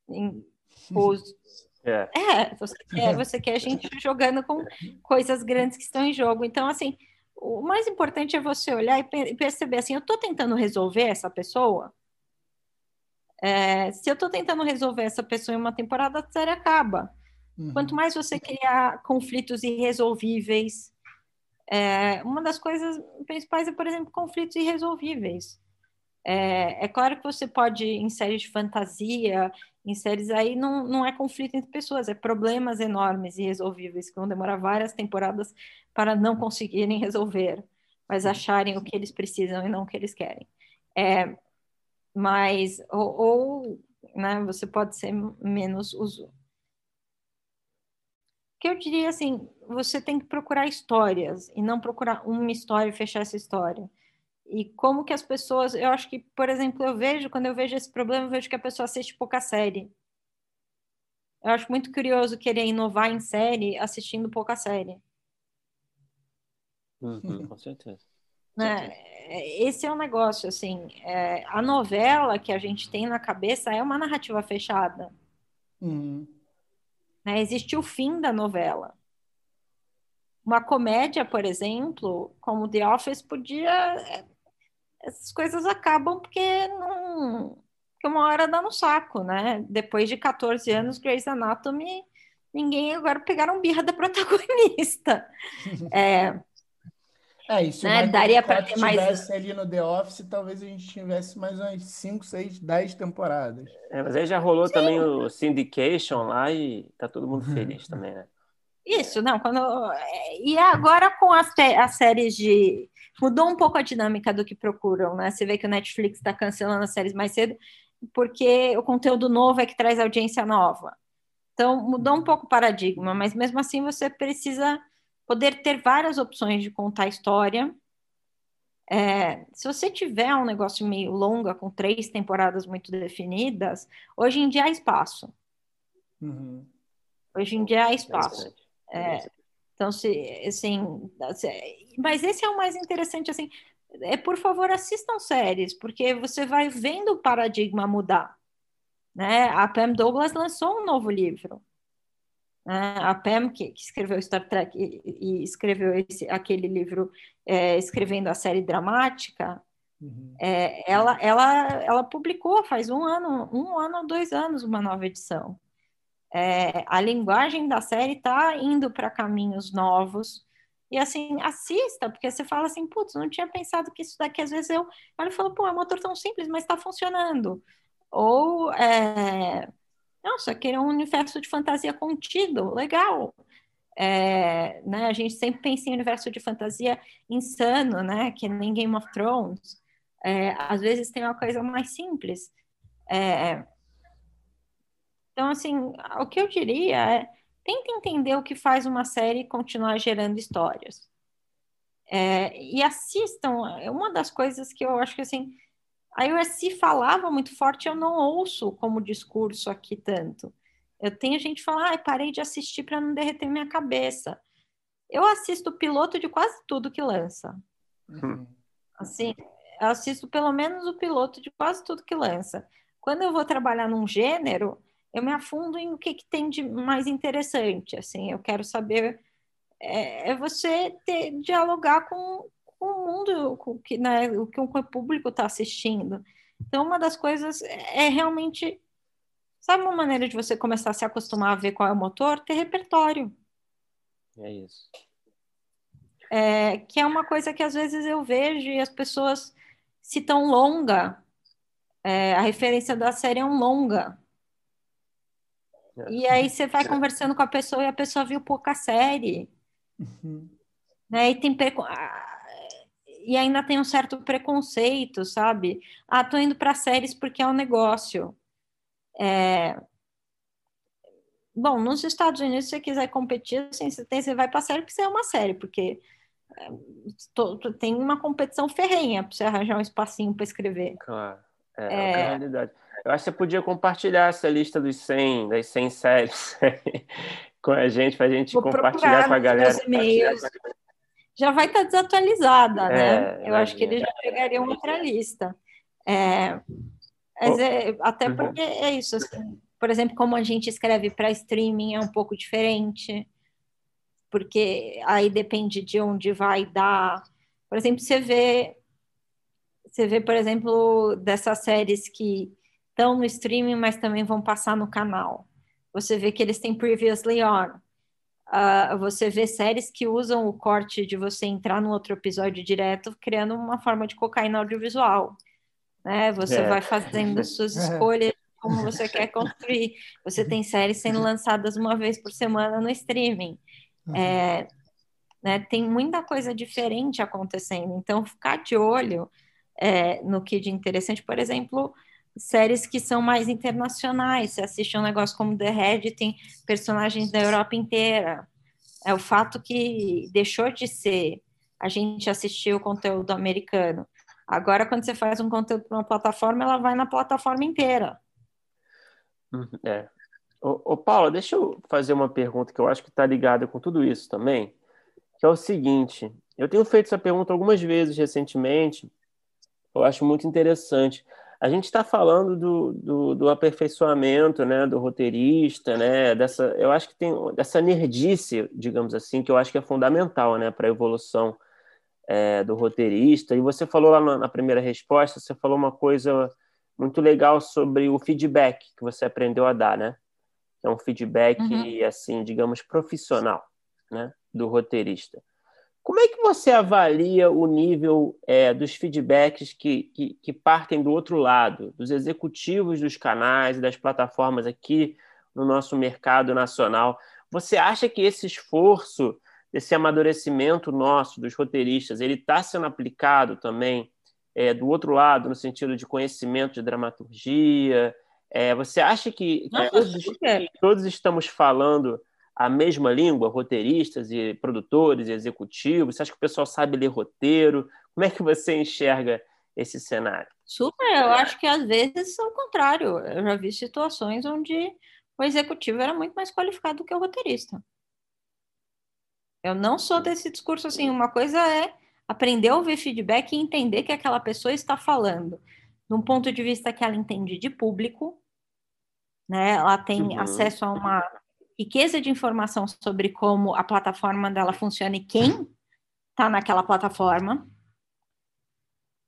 Em, os, é. é, você quer, você quer gente jogando com coisas grandes que estão em jogo. Então, assim, o mais importante é você olhar e perceber assim, eu estou tentando resolver essa pessoa, é, se eu estou tentando resolver essa pessoa em uma temporada, a série acaba. Uhum. Quanto mais você criar conflitos irresolvíveis, é, uma das coisas principais é, por exemplo, conflitos irresolvíveis. É, é, claro que você pode, em séries de fantasia, em séries aí, não, não é conflito entre pessoas, é problemas enormes e irresolvíveis que vão demorar várias temporadas para não conseguirem resolver, mas acharem o que eles precisam e não o que eles querem. É, mas ou, ou né, você pode ser menos uso. Que eu diria assim, você tem que procurar histórias e não procurar uma história e fechar essa história. E como que as pessoas, eu acho que, por exemplo, eu vejo, quando eu vejo esse problema, eu vejo que a pessoa assiste pouca série. Eu acho muito curioso querer inovar em série assistindo pouca série. Uhum, com certeza. Né? Esse é o um negócio, assim, é, a novela que a gente tem na cabeça é uma narrativa fechada. Uhum. Né? Existe o fim da novela. Uma comédia, por exemplo, como The Office, podia. É, essas coisas acabam porque não. Porque uma hora dá no saco, né? Depois de 14 anos, Grey's Anatomy, ninguém agora pegaram birra da protagonista. é, é, isso. Né? Daria para ter mais. ali no The Office, talvez a gente tivesse mais umas 5, 6, 10 temporadas. É, mas aí já rolou Sim. também o Syndication lá e tá todo mundo feliz também, né? Isso, não, quando. E agora com as, as séries de. Mudou um pouco a dinâmica do que procuram, né? Você vê que o Netflix está cancelando as séries mais cedo, porque o conteúdo novo é que traz audiência nova. Então, mudou um pouco o paradigma, mas mesmo assim você precisa poder ter várias opções de contar a história. É, se você tiver um negócio meio longa, com três temporadas muito definidas, hoje em dia há espaço. Uhum. Hoje em dia há espaço. É, então, se, assim, mas esse é o mais interessante, assim, é por favor assistam séries, porque você vai vendo o paradigma mudar. Né? A Pam Douglas lançou um novo livro. Né? A Pam, que, que, escreveu Star Trek e, e escreveu esse, aquele livro é, escrevendo a série dramática, uhum. é, ela, ela, ela publicou faz um ano, um ano ou dois anos uma nova edição. É, a linguagem da série está indo para caminhos novos. E assim, assista, porque você fala assim, putz, não tinha pensado que isso daqui, às vezes eu. Ela falou, pô, é um motor tão simples, mas está funcionando. Ou é, nossa, querer um universo de fantasia contido, legal. É, né, a gente sempre pensa em universo de fantasia insano, né, que nem Game of Thrones. É, às vezes tem uma coisa mais simples. É, então, assim, o que eu diria é tenta entender o que faz uma série continuar gerando histórias. É, e assistam. É uma das coisas que eu acho que assim a USC falava muito forte, eu não ouço como discurso aqui tanto. Eu tenho gente falar, ah, parei de assistir para não derreter minha cabeça. Eu assisto o piloto de quase tudo que lança. Uhum. Assim, eu assisto pelo menos o piloto de quase tudo que lança. Quando eu vou trabalhar num gênero, eu me afundo em o que, que tem de mais interessante. Assim, eu quero saber é, é você ter, dialogar com, o mundo com que, né, o que o público está assistindo. Então, uma das coisas é realmente, sabe, uma maneira de você começar a se acostumar a ver qual é o motor, ter repertório. É isso. É, que é uma coisa que às vezes eu vejo e as pessoas citam longa. É, a referência da série é um longa. É. E aí você vai conversando com a pessoa e a pessoa viu pouca série. Uhum. Né? E tem e ainda tem um certo preconceito, sabe? Ah, tô indo para séries porque é um negócio. É... Bom, nos Estados Unidos, se você quiser competir, assim, você, tem, você vai para série porque você é uma série, porque é, tô, tô, tem uma competição ferrenha para você arranjar um espacinho para escrever. Claro, é, é... é a realidade. Eu acho que você podia compartilhar essa lista dos 100, das 100 séries com a gente, para a gente Vou compartilhar com a galera. Já vai estar tá desatualizada, né? É, Eu acho que eles já pegariam outra lista. É, é, até uhum. porque é isso, assim, por exemplo, como a gente escreve para streaming é um pouco diferente, porque aí depende de onde vai dar. Por exemplo, você vê, você vê, por exemplo, dessas séries que estão no streaming, mas também vão passar no canal. Você vê que eles têm previously on uh, você vê séries que usam o corte de você entrar num outro episódio direto, criando uma forma de cocaína audiovisual. Né? Você é. vai fazendo suas escolhas como você quer construir. Você tem séries sendo lançadas uma vez por semana no streaming. Uhum. É, né, tem muita coisa diferente acontecendo. Então, ficar de olho é, no que de interessante, por exemplo, séries que são mais internacionais. Você assiste um negócio como The Red, tem personagens da Europa inteira. É o fato que deixou de ser a gente assistir o conteúdo americano. Agora, quando você faz um conteúdo para uma plataforma, ela vai na plataforma inteira. Uhum, é. Ô, ô Paula, deixa eu fazer uma pergunta que eu acho que está ligada com tudo isso também. que é o seguinte: eu tenho feito essa pergunta algumas vezes recentemente, eu acho muito interessante. A gente está falando do, do, do, aperfeiçoamento, né, do roteirista, né, dessa, eu acho que tem dessa nerdice, digamos assim, que eu acho que é fundamental, né, para a evolução é, do roteirista. E você falou lá na, na, primeira resposta, você falou uma coisa muito legal sobre o feedback que você aprendeu a dar, né? É um feedback, uhum. assim, digamos, profissional, né, do roteirista. Como é que você avalia o nível é, dos feedbacks que, que, que, partem do outro lado, dos executivos dos canais e das plataformas aqui no nosso mercado nacional? Você acha que esse esforço, esse amadurecimento nosso dos roteiristas, ele está sendo aplicado também é, do outro lado, no sentido de conhecimento de dramaturgia? É, você acha que, Nossa, todos, que todos estamos falando a mesma língua, roteiristas e produtores e executivos? Você acha que o pessoal sabe ler roteiro? Como é que você enxerga esse cenário? Super, eu acho que às vezes é o contrário. Eu já vi situações onde o executivo era muito mais qualificado do que o roteirista. Eu não sou desse discurso assim. Uma coisa é aprender a ouvir feedback e entender que aquela pessoa está falando de um ponto de vista que ela entende de público, né? Ela tem uhum. acesso a uma riqueza de informação sobre como a plataforma dela funciona e quem está naquela plataforma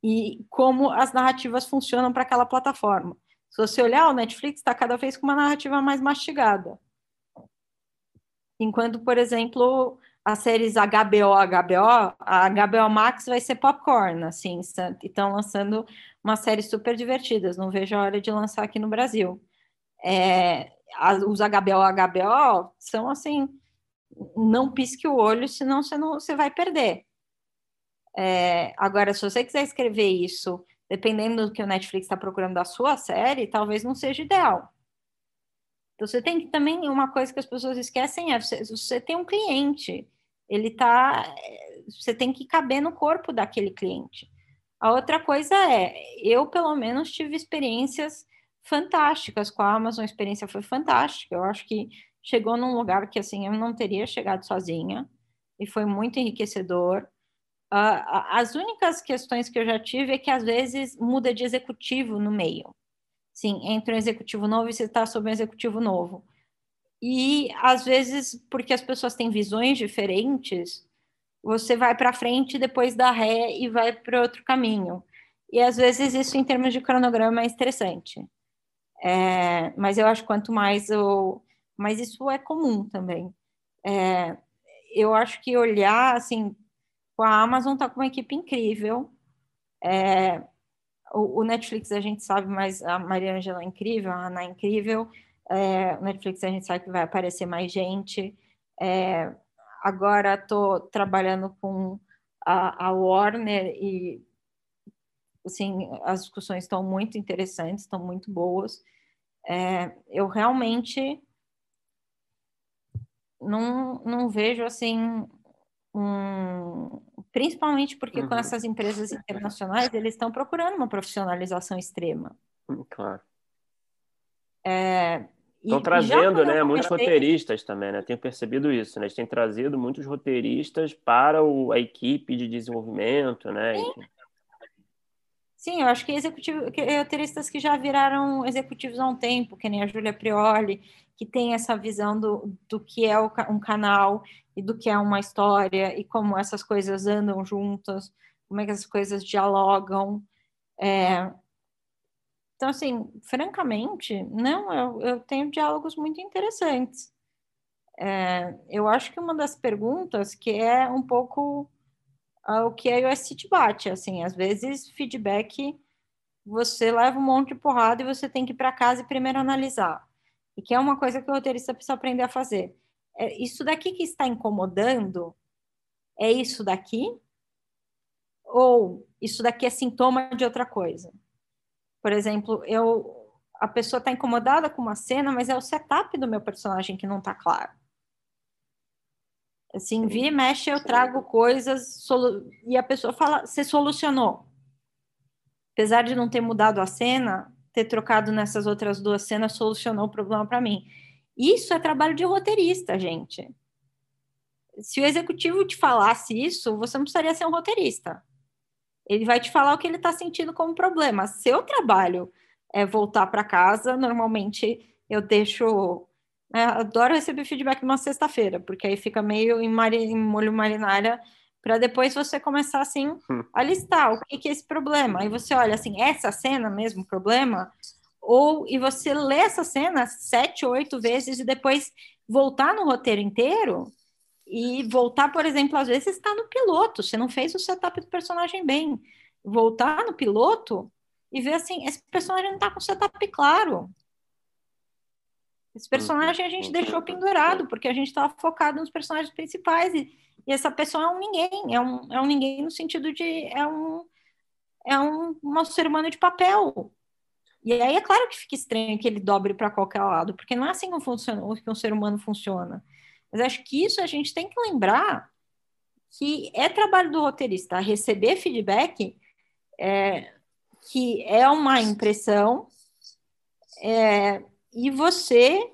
e como as narrativas funcionam para aquela plataforma. Se você olhar, o Netflix está cada vez com uma narrativa mais mastigada. Enquanto, por exemplo, as séries HBO, HBO, a HBO Max vai ser popcorn, assim, estão lançando umas séries super divertidas, não vejo a hora de lançar aqui no Brasil. É, os HBO HBO são assim, não pisque o olho, senão você, não, você vai perder. É, agora, se você quiser escrever isso, dependendo do que o Netflix está procurando da sua série, talvez não seja ideal. Então, você tem que também, uma coisa que as pessoas esquecem é, você, você tem um cliente, ele tá, você tem que caber no corpo daquele cliente. A outra coisa é, eu pelo menos tive experiências fantásticas com a Amazon, a experiência foi fantástica. Eu acho que chegou num lugar que assim eu não teria chegado sozinha e foi muito enriquecedor. Uh, as únicas questões que eu já tive é que às vezes muda de executivo no meio. Sim, entra um executivo novo e você está sob um executivo novo. E às vezes, porque as pessoas têm visões diferentes, você vai para frente depois da ré e vai para outro caminho. E às vezes isso, em termos de cronograma, é estressante. É, mas eu acho quanto mais eu. Mas isso é comum também. É, eu acho que olhar, assim, a Amazon está com uma equipe incrível. É, o, o, Netflix a gente sabe, mas a Maria Angela é incrível, a Ana é incrível. É, o Netflix a gente sabe que vai aparecer mais gente. É, agora estou trabalhando com a, a Warner e assim, as discussões estão muito interessantes, estão muito boas. É, eu realmente não, não vejo assim um, principalmente porque uhum. com essas empresas internacionais eles estão procurando uma profissionalização extrema. Hum, claro. É, Estão trazendo, né, muitos roteiristas também, né? Tenho percebido isso, né? Eles têm trazido muitos roteiristas para o, a equipe de desenvolvimento, né? Sim. Sim, eu acho que executivo, roteiristas que já viraram executivos há um tempo, que nem a Júlia Prioli, que tem essa visão do, do que é um canal e do que é uma história e como essas coisas andam juntas, como é que essas coisas dialogam. É... Então, assim, francamente, não, eu, eu tenho diálogos muito interessantes. É, eu acho que uma das perguntas que é um pouco o que a iOS te bate, assim, às vezes feedback você leva um monte de porrada e você tem que ir para casa e primeiro analisar. E que é uma coisa que o roteirista precisa aprender a fazer. É isso daqui que está incomodando? É isso daqui? Ou isso daqui é sintoma de outra coisa? Por exemplo, eu a pessoa está incomodada com uma cena, mas é o setup do meu personagem que não está claro. Assim, vira e mexe, eu trago coisas e a pessoa fala, você solucionou. Apesar de não ter mudado a cena, ter trocado nessas outras duas cenas solucionou o problema para mim. Isso é trabalho de roteirista, gente. se o executivo te falasse isso, você não precisaria ser um roteirista. Ele vai te falar o que ele está sentindo como problema. Seu trabalho é voltar para casa, normalmente eu deixo. Né, adoro receber feedback numa sexta-feira, porque aí fica meio em, mari, em molho marinária, para depois você começar assim a listar o que, que é esse problema. Aí você olha assim, essa cena mesmo, problema, ou e você lê essa cena sete, oito vezes e depois voltar no roteiro inteiro e voltar, por exemplo, às vezes está no piloto, você não fez o setup do personagem bem. Voltar no piloto e ver assim, esse personagem não está com setup claro. Esse personagem a gente deixou pendurado, porque a gente estava focado nos personagens principais, e, e, essa pessoa é um ninguém, é um, é um ninguém no sentido de é um, é um, um ser humano de papel. E aí é claro que fica estranho que ele dobre para qualquer lado, porque não é assim que, funciona, que um ser humano funciona. Mas acho que isso a gente tem que lembrar que é trabalho do roteirista receber feedback, é, que é uma impressão, é, e você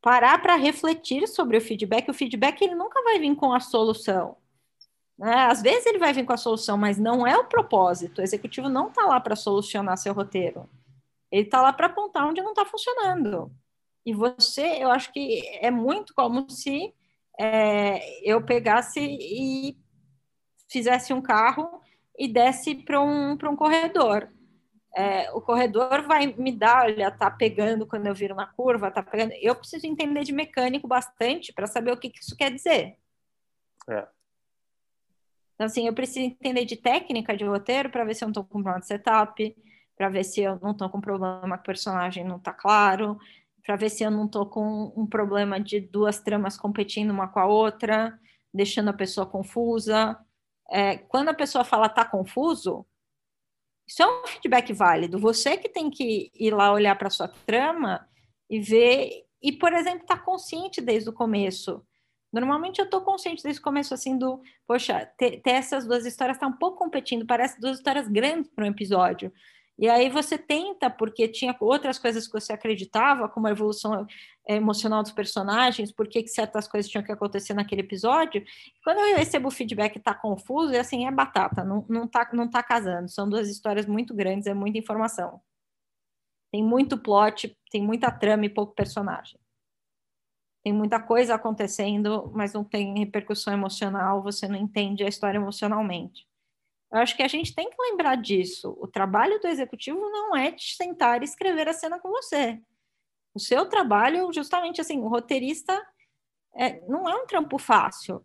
parar para refletir sobre o feedback. O feedback ele nunca vai vir com a solução. Né? Às vezes ele vai vir com a solução, mas não é o propósito. O executivo não está lá para solucionar seu roteiro. Ele está lá para apontar onde não está funcionando. E você, eu acho que é muito como se é, eu pegasse e fizesse um carro e desse para um, um corredor. É, o corredor vai me dar, olha, tá pegando quando eu viro uma curva, tá pegando. Eu preciso entender de mecânico bastante para saber o que, que, isso quer dizer. É. Então, assim, eu preciso entender de técnica de roteiro para ver se eu não estou com problema de setup, para ver se eu não estou com problema que o personagem não está claro, para ver se eu não estou com um problema de duas tramas competindo uma com a outra, deixando a pessoa confusa. É, quando a pessoa fala tá confuso, isso é um feedback válido. Você que tem que ir lá olhar para sua trama e ver, e, por exemplo, tá consciente desde o começo. Normalmente eu estou consciente desde o começo, assim, do, poxa, ter, ter essas duas histórias tá um pouco competindo, parece duas histórias grandes para um episódio. E aí você tenta, porque tinha outras coisas que você acreditava, como a evolução emocional dos personagens, por que certas coisas tinham que acontecer naquele episódio. Quando eu recebo o feedback está confuso, é assim, é batata, não, não, tá, não tá casando. São duas histórias muito grandes, é muita informação. Tem muito plot, tem muita trama e pouco personagem. Tem muita coisa acontecendo, mas não tem repercussão emocional, você não entende a história emocionalmente. Eu acho que a gente tem que lembrar disso. O trabalho do executivo não é de sentar e escrever a cena com você. O seu trabalho, justamente assim, o roteirista é, não é um trampo fácil.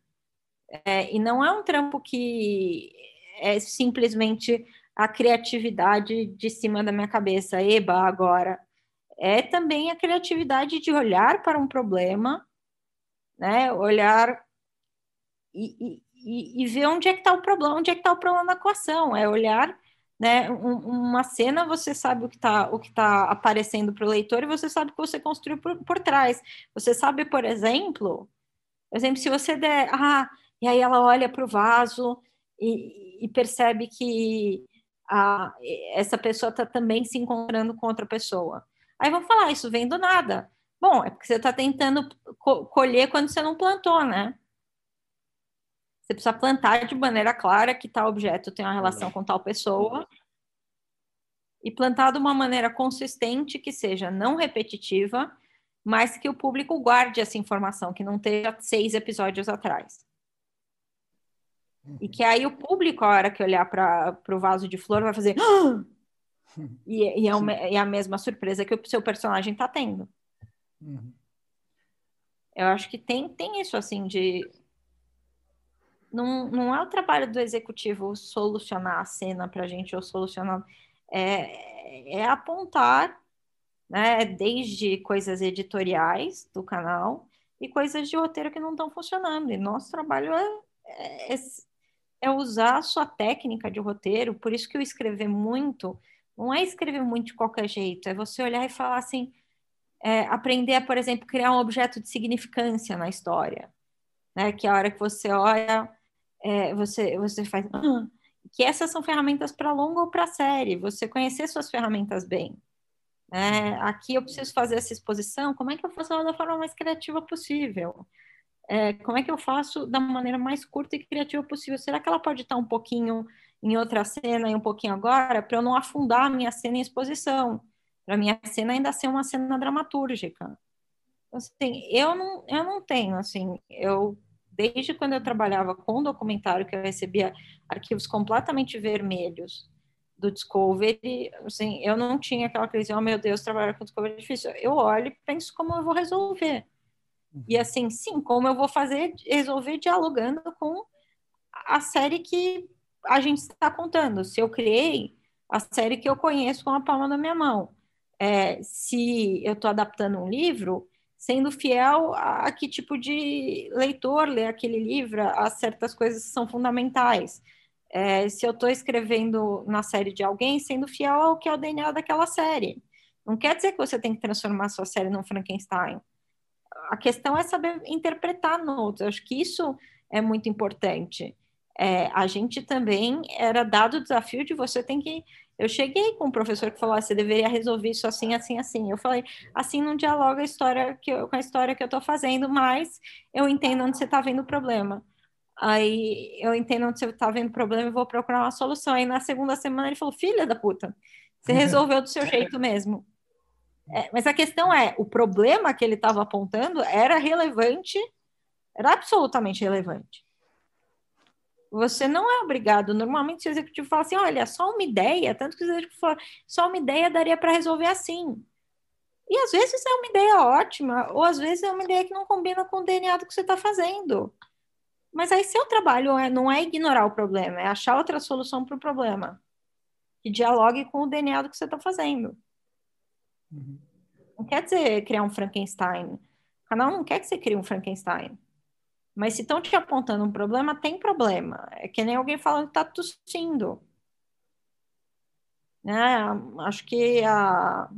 É, e não é um trampo que é simplesmente a criatividade de cima da minha cabeça, eba, agora. É também a criatividade de olhar para um problema, né? Olhar e, e, e ver onde é que está o problema, onde é que está o problema na equação, é olhar né, um, uma cena, você sabe o que está o que tá aparecendo para o leitor e você sabe o que você construiu por, por trás. Você sabe, por exemplo, por exemplo, se você der, ah, e aí ela olha para o vaso e, e, percebe que a, essa pessoa está também se encontrando com outra pessoa. Aí vão falar, isso vem do nada. Bom, é porque você está tentando co colher quando você não plantou, né? Você precisa plantar de maneira clara que tal objeto tem uma relação com tal pessoa e plantar de uma maneira consistente que seja não repetitiva, mas que o público guarde essa informação, que não esteja seis episódios atrás. E que aí o público, a hora que olhar para o vaso de flor, vai fazer. Ah! E, e, é uma, é, a mesma surpresa que o seu personagem está tendo. Uhum. Eu acho que tem, tem isso, assim, de não, não é o trabalho do executivo solucionar a cena para a gente ou solucionar. É, é apontar, né, desde coisas editoriais do canal e coisas de roteiro que não estão funcionando. E nosso trabalho é, é, é usar a sua técnica de roteiro, por isso que eu escrever muito não é escrever muito de qualquer jeito, é você olhar e falar assim, é, aprender a, por exemplo, criar um objeto de significância na história, né? Que é a hora que você olha é, você, você faz. Ah, que essas são ferramentas para longa ou para série, você conhecer suas ferramentas bem. É, aqui eu preciso fazer essa exposição, como é que eu faço ela da forma mais criativa possível? É, como é que eu faço da maneira mais curta e criativa possível? Será que ela pode estar um pouquinho em outra cena e um pouquinho agora, para eu não afundar a minha cena em exposição, para minha cena ainda ser uma cena dramatúrgica? Assim, eu não, eu não tenho, assim, eu desde quando eu trabalhava com documentário, que eu recebia arquivos completamente vermelhos do Discovery, assim, eu não tinha aquela crise, oh meu Deus, trabalhar com Discovery é difícil. Eu olho e penso como eu vou resolver. E uhum. assim, sim, como eu vou fazer, resolver dialogando com a série que a gente está contando. Se eu criei a série que eu conheço com a palma da minha mão. É, se eu estou adaptando um livro, sendo fiel a, que tipo de leitor lê aquele livro, a certas coisas que são fundamentais. É, se eu estou escrevendo na série de alguém, sendo fiel ao que é o DNA daquela série. Não quer dizer que você tem que transformar sua série num Frankenstein. A questão é saber interpretar notes. Eu acho que isso é muito importante. É, a gente também era dado o desafio de você tem que eu cheguei com um professor que falou: ah, você deveria resolver isso assim, assim, assim. Eu falei: assim não dialoga a história que eu, com a história que eu estou fazendo, mas eu entendo onde você está vendo o problema. Aí eu entendo onde você está vendo o problema e vou procurar uma solução. Aí na segunda semana ele falou: filha da puta, você resolveu do seu jeito mesmo. É, mas a questão é: o problema que ele estava apontando era relevante, era absolutamente relevante. Você não é obrigado. Normalmente, o executivo fala assim: olha, só uma ideia. Tanto que o executivo fala: só uma ideia daria para resolver assim. E às vezes é uma ideia ótima, ou às vezes é uma ideia que não combina com o DNA do que você está fazendo. Mas aí, seu trabalho é, não é ignorar o problema, é achar outra solução para o problema que dialogue com o DNA do que você está fazendo. Uhum. Não quer dizer criar um Frankenstein. O canal não quer que você crie um Frankenstein. Mas se estão te apontando um problema, tem problema. É que nem alguém falando que está tossindo. Né? Acho que a,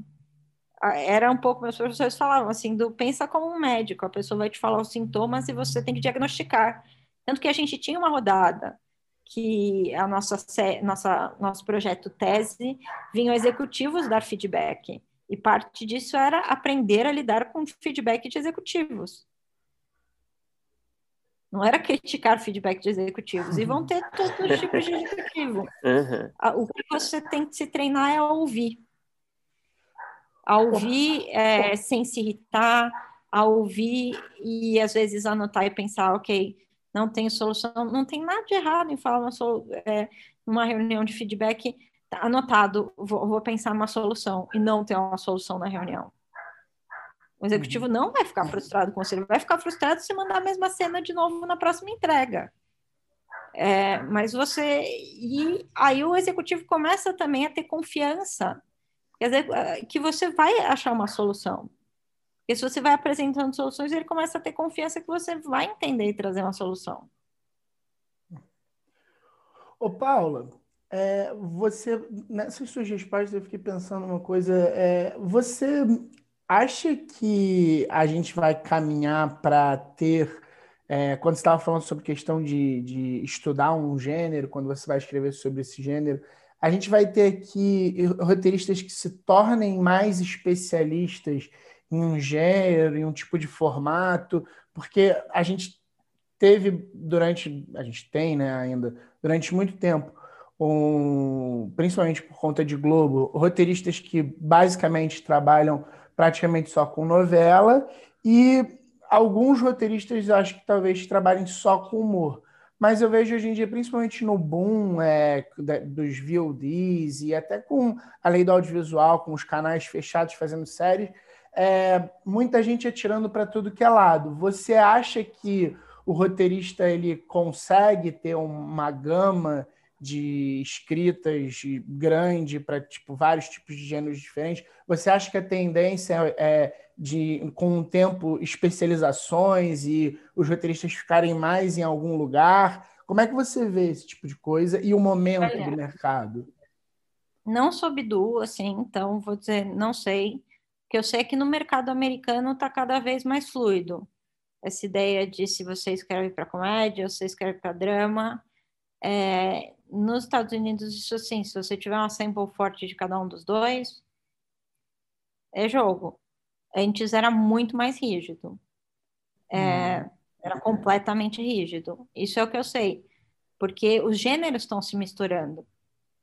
era um pouco, meus professores falavam assim, do pensa como um médico, a pessoa vai te falar os sintomas e você tem que diagnosticar. Tanto que a gente tinha uma rodada que a nossa, nossa nosso projeto tese vinham executivos dar feedback. E parte disso era aprender a lidar com feedback de executivos. Não era criticar feedback de executivos. E vão ter todos os tipos de executivo. Uhum. O que você tem que se treinar é a ouvir. A ouvir é, sem se irritar, a ouvir e às vezes anotar e pensar, ok, não tem solução, não tem nada de errado em falar uma, é, numa reunião de feedback, tá anotado, vou, vou pensar numa solução e não ter uma solução na reunião. O executivo uhum. não vai ficar frustrado com você, ele vai ficar frustrado se mandar a mesma cena de novo na próxima entrega. É, mas você. E aí o executivo começa também a ter confiança dizer, ah, que você vai achar uma solução. Porque se você vai apresentando soluções, ele começa a ter confiança que você vai entender e trazer uma solução. Ô, Paula, é, você, nessas suas respostas, eu fiquei pensando uma coisa. É, você acha que a gente vai caminhar para ter. É, quando você estava falando sobre questão de, de estudar um gênero, quando você vai escrever sobre esse gênero, a gente vai ter aqui roteiristas que se tornem mais especialistas em um gênero, em um tipo de formato, porque a gente teve durante, a gente tem né, ainda, durante muito tempo, um, principalmente por conta de Globo, roteiristas que basicamente trabalham praticamente só com novela, e alguns roteiristas acho que talvez trabalhem só com humor. Mas eu vejo hoje em dia, principalmente no boom é, dos VODs e até com a lei do audiovisual, com os canais fechados fazendo séries, é, muita gente atirando para tudo que é lado. Você acha que o roteirista ele consegue ter uma gama de escritas grande para tipo vários tipos de gêneros diferentes. Você acha que a tendência é de com o tempo especializações e os roteiristas ficarem mais em algum lugar? Como é que você vê esse tipo de coisa e o momento Olha, do mercado? Não soube do assim, então vou dizer, não sei. Que eu sei é que no mercado americano está cada vez mais fluido. Essa ideia de se você escreve para comédia, ou você escreve para drama, é, nos Estados Unidos, isso assim, se você tiver uma sample forte de cada um dos dois, é jogo. Antes era muito mais rígido. É, hum. Era completamente rígido. Isso é o que eu sei. Porque os gêneros estão se misturando.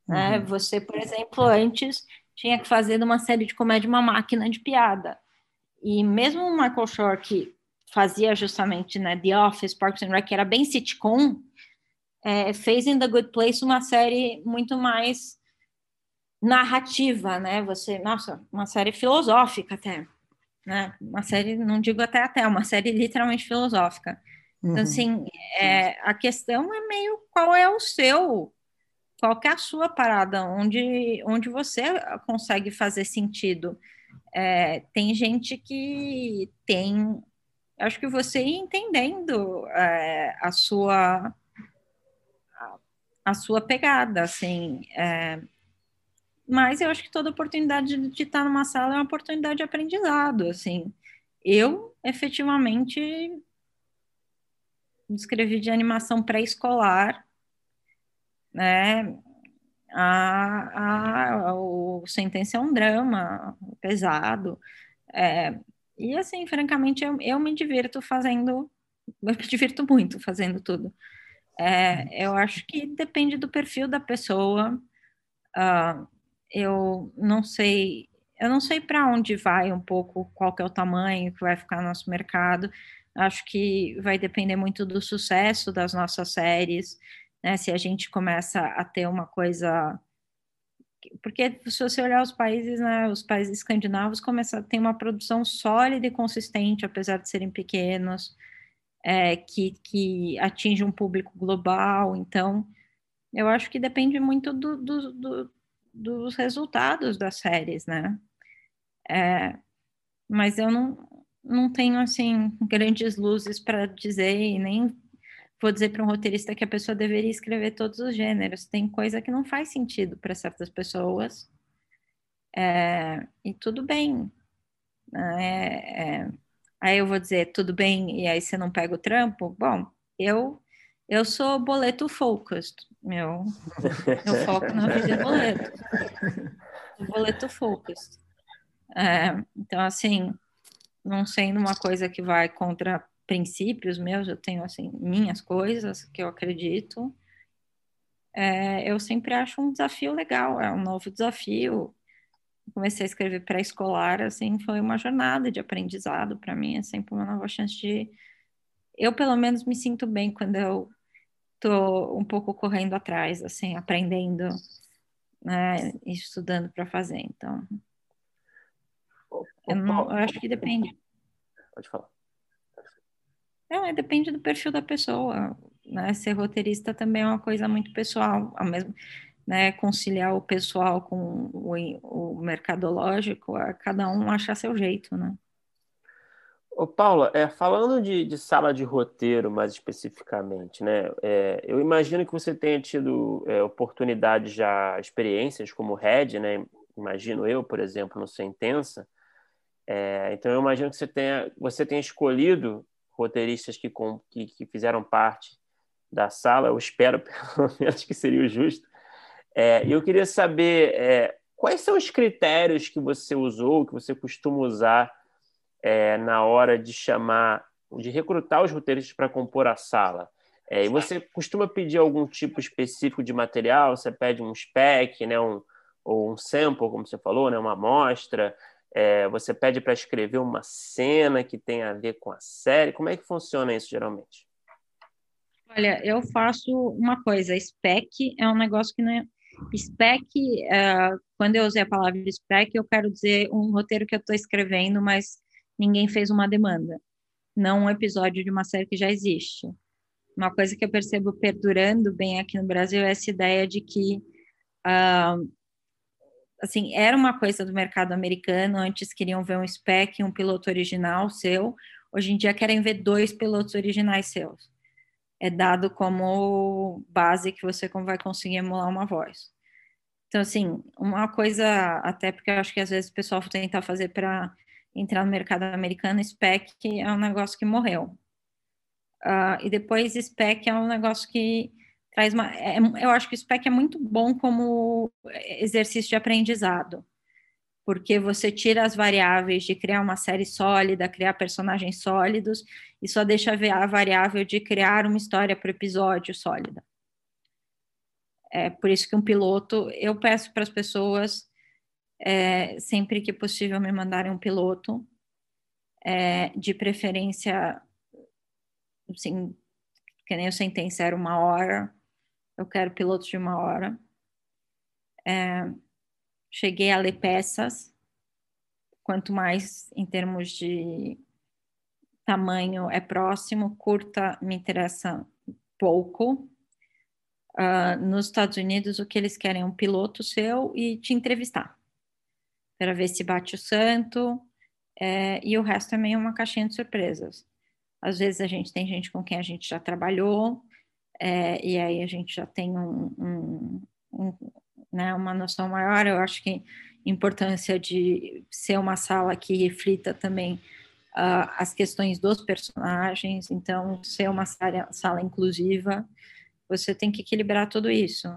Né? Uhum. Você, por exemplo, antes tinha que fazer de uma série de comédia uma máquina de piada. E mesmo o Michael Shore, que fazia justamente né, The Office, Parks and Rec, que era bem sitcom, é, fez em The Good Place uma série muito mais narrativa, né? Você, nossa, uma série filosófica até, né? Uma série, não digo até até, uma série literalmente filosófica. Então, uhum. assim, é, a questão é meio qual é o seu, qual é a sua parada, onde, onde você consegue fazer sentido. É, tem gente que tem, acho que você ir entendendo é, a sua a, sua pegada, assim, é, mas eu acho que toda oportunidade de, estar numa sala é uma oportunidade de aprendizado, assim. Eu, efetivamente, escrevi de animação pré-escolar, né? A, a, o Sentença é um drama pesado. É, e assim, francamente, eu, eu me divirto fazendo, eu me divirto muito fazendo tudo. É, eu acho que depende do perfil da pessoa. Uh, eu não sei, eu não sei para onde vai um pouco, qual que é o tamanho que vai ficar nosso mercado. Acho que vai depender muito do sucesso das nossas séries, né? Se a gente começa a ter uma coisa porque se você olhar os países, né, os países escandinavos começam a ter uma produção sólida e consistente, apesar de serem pequenos, é, que, que atinge um público global. Então, eu acho que depende muito do, do, do, dos resultados das séries, né? É, mas eu não, não tenho, assim, grandes luzes para dizer e nem vou dizer para um roteirista que a pessoa deveria escrever todos os gêneros. Tem coisa que não faz sentido para certas pessoas. É, e tudo bem. É, é, aí eu vou dizer tudo bem e aí você não pega o trampo. Bom, eu eu sou boleto focused, meu. Eu foco na vida boleto. boleto focused. É, então, assim, não sendo uma coisa que vai contra princípios meus, eu tenho, assim, minhas coisas que eu acredito. É, eu sempre acho um desafio legal, é um novo desafio. Comecei a escrever pré-escolar, assim, foi uma jornada de aprendizado para mim, é sempre uma nova chance de. Eu, pelo menos, me sinto bem quando eu tô um pouco correndo atrás, assim, aprendendo, né, estudando para fazer. Então, eu, não, eu acho que depende. Pode falar. Não, é, depende do perfil da pessoa. Né? Ser roteirista também é uma coisa muito pessoal, ao mesmo, né? Conciliar o pessoal com o, o mercadológico, cada um achar seu jeito, né? Ô, Paula, é, falando de, de, sala de roteiro mais especificamente, né? É, eu imagino que você tenha tido é, oportunidades já, experiências como head, né? Imagino eu, por exemplo, no Sentença. É, então, eu imagino que você tenha, você tenha escolhido roteiristas que, com, que, que, fizeram parte da sala. Eu espero, pelo menos, que seria o justo. É, eu queria saber é, quais são os critérios que você usou, que você costuma usar é, na hora de chamar, de recrutar os roteiristas para compor a sala? É, e você costuma pedir algum tipo específico de material? Você pede um spec, né, um, ou um sample, como você falou, né, uma amostra? É, você pede para escrever uma cena que tem a ver com a série? Como é que funciona isso geralmente? Olha, eu faço uma coisa, spec é um negócio que não é. Spec, uh, quando eu usei a palavra spec, eu quero dizer um roteiro que eu estou escrevendo, mas ninguém fez uma demanda, não um episódio de uma série que já existe. Uma coisa que eu percebo perdurando bem aqui no Brasil é essa ideia de que, uh, assim, era uma coisa do mercado americano, antes queriam ver um spec, um piloto original seu, hoje em dia querem ver dois pilotos originais seus. É dado como base que você vai conseguir emular uma voz. Então, assim, uma coisa, até porque eu acho que às vezes o pessoal tenta fazer para entrar no mercado americano, spec é um negócio que morreu. Uh, e depois spec é um negócio que traz uma. É, eu acho que o spec é muito bom como exercício de aprendizado. Porque você tira as variáveis de criar uma série sólida, criar personagens sólidos, e só deixa a variável de criar uma história o episódio sólida. É por isso que um piloto, eu peço para as pessoas, é, sempre que possível, me mandarem um piloto, é, de preferência, assim, que nem o sentença era uma hora, eu quero pilotos de uma hora. É, cheguei a ler peças, quanto mais em termos de tamanho é próximo, curta me interessa pouco. Uh, nos Estados Unidos, o que eles querem é um piloto seu e te entrevistar, para ver se bate o santo, é, e o resto é meio uma caixinha de surpresas. Às vezes a gente tem gente com quem a gente já trabalhou, é, e aí a gente já tem um, um, um, né, uma noção maior. Eu acho que a importância de ser uma sala que reflita também uh, as questões dos personagens, então ser uma sala, sala inclusiva, você tem que equilibrar tudo isso.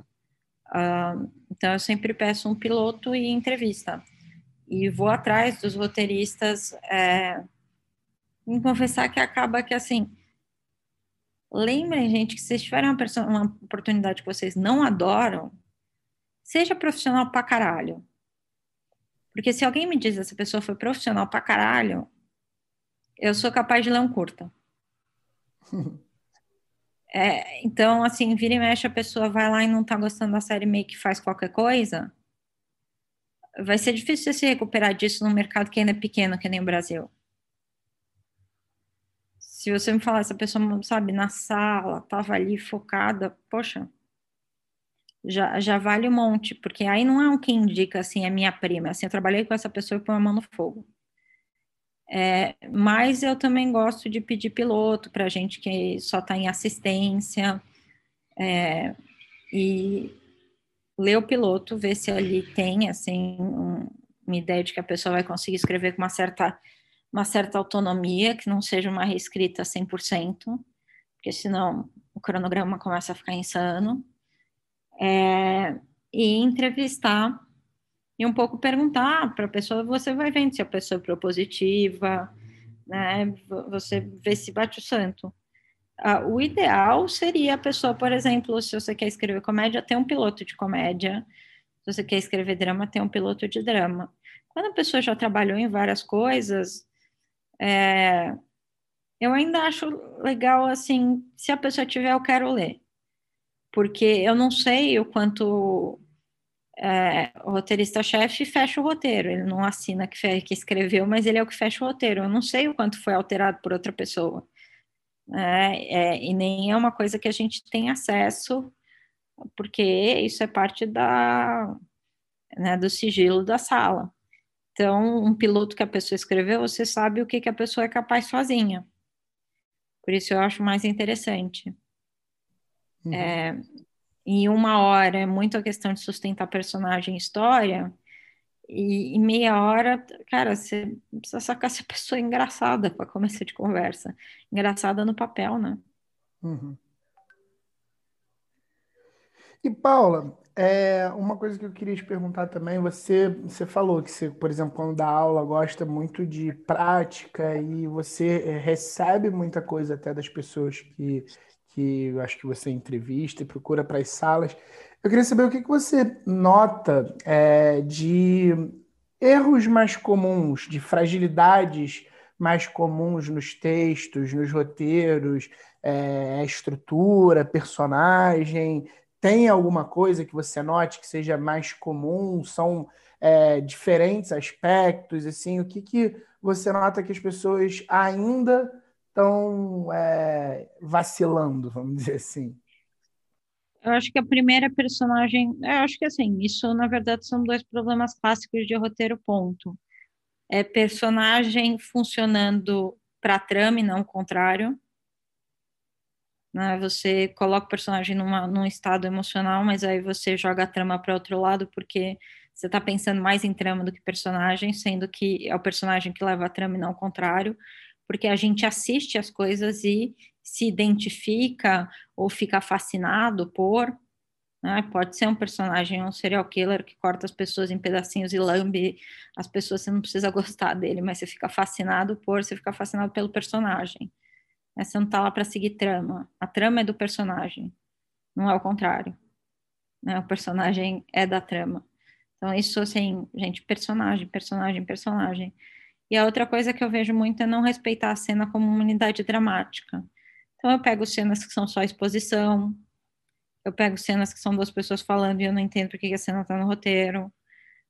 Uh, então eu sempre peço um piloto e entrevista e vou atrás dos roteiristas. É, em confessar que acaba que assim lembrem gente que se vocês tiverem uma, uma oportunidade que vocês não adoram seja profissional pra caralho. Porque se alguém me diz essa pessoa foi profissional pra caralho, eu sou capaz de ler um curta. É, então, assim, vira e mexe, a pessoa vai lá e não tá gostando da série, meio que faz qualquer coisa. Vai ser difícil você se recuperar disso num mercado que ainda é pequeno, que nem o Brasil. Se você me falar, essa pessoa, sabe, na sala, tava ali focada, poxa, já, já vale um monte, porque aí não é um que indica assim, é minha prima, assim, eu trabalhei com essa pessoa e põe a mão no fogo. É, mas eu também gosto de pedir piloto para gente que só está em assistência é, e ler o piloto, ver se ali tem assim um, uma ideia de que a pessoa vai conseguir escrever com uma certa uma certa autonomia, que não seja uma reescrita 100%, porque senão o cronograma começa a ficar insano é, e entrevistar e um pouco perguntar para a pessoa, você vai vendo se a pessoa é propositiva, né? Você vê se bate o santo. Ah, o ideal seria a pessoa, por exemplo, se você quer escrever comédia, ter um piloto de comédia. Se você quer escrever drama, ter um piloto de drama. Quando a pessoa já trabalhou em várias coisas, é, eu ainda acho legal, assim, se a pessoa tiver, eu quero ler porque eu não sei o quanto é, o roteirista-chefe fecha o roteiro, ele não assina que, que escreveu, mas ele é o que fecha o roteiro. Eu não sei o quanto foi alterado por outra pessoa. É, é, e nem é uma coisa que a gente tem acesso, porque isso é parte da, né, do sigilo da sala. Então, um piloto que a pessoa escreveu, você sabe o que, que a pessoa é capaz sozinha. Por isso eu acho mais interessante. Uhum. É, em uma hora é muito a questão de sustentar personagem e história, e em meia hora, cara, você precisa sacar se a pessoa é engraçada para começar de conversa. Engraçada no papel, né? Uhum. E Paula, é, uma coisa que eu queria te perguntar também, você, você falou que você, por exemplo, quando dá aula, gosta muito de prática e você é, recebe muita coisa até das pessoas que, que eu acho que você entrevista e procura para as salas. Eu queria saber o que, que você nota é, de erros mais comuns, de fragilidades mais comuns nos textos, nos roteiros, é, estrutura, personagem. Tem alguma coisa que você note que seja mais comum? São é, diferentes aspectos? Assim, o que, que você nota que as pessoas ainda estão é, vacilando, vamos dizer assim? Eu acho que a primeira personagem, eu acho que assim, isso na verdade são dois problemas clássicos de roteiro ponto. É personagem funcionando para trama e não o contrário. Né? Você coloca o personagem numa, num estado emocional, mas aí você joga a trama para outro lado porque você está pensando mais em trama do que personagem, sendo que é o personagem que leva a trama e não o contrário porque a gente assiste as coisas e se identifica ou fica fascinado por, Né? Pode ser um personagem, um serial killer que corta as pessoas em pedacinhos e lambe as pessoas, você não precisa gostar dele, mas você fica fascinado por, você fica fascinado pelo personagem. Né? Você não está lá para seguir trama. A trama é do personagem, não é o contrário. Né? O personagem é da trama. Então, isso, assim, gente, personagem, personagem, personagem. E a outra coisa que eu vejo muito é não respeitar a cena como uma unidade dramática. Então, eu pego cenas que são só exposição, eu pego cenas que são duas pessoas falando e eu não entendo porque a cena está no roteiro.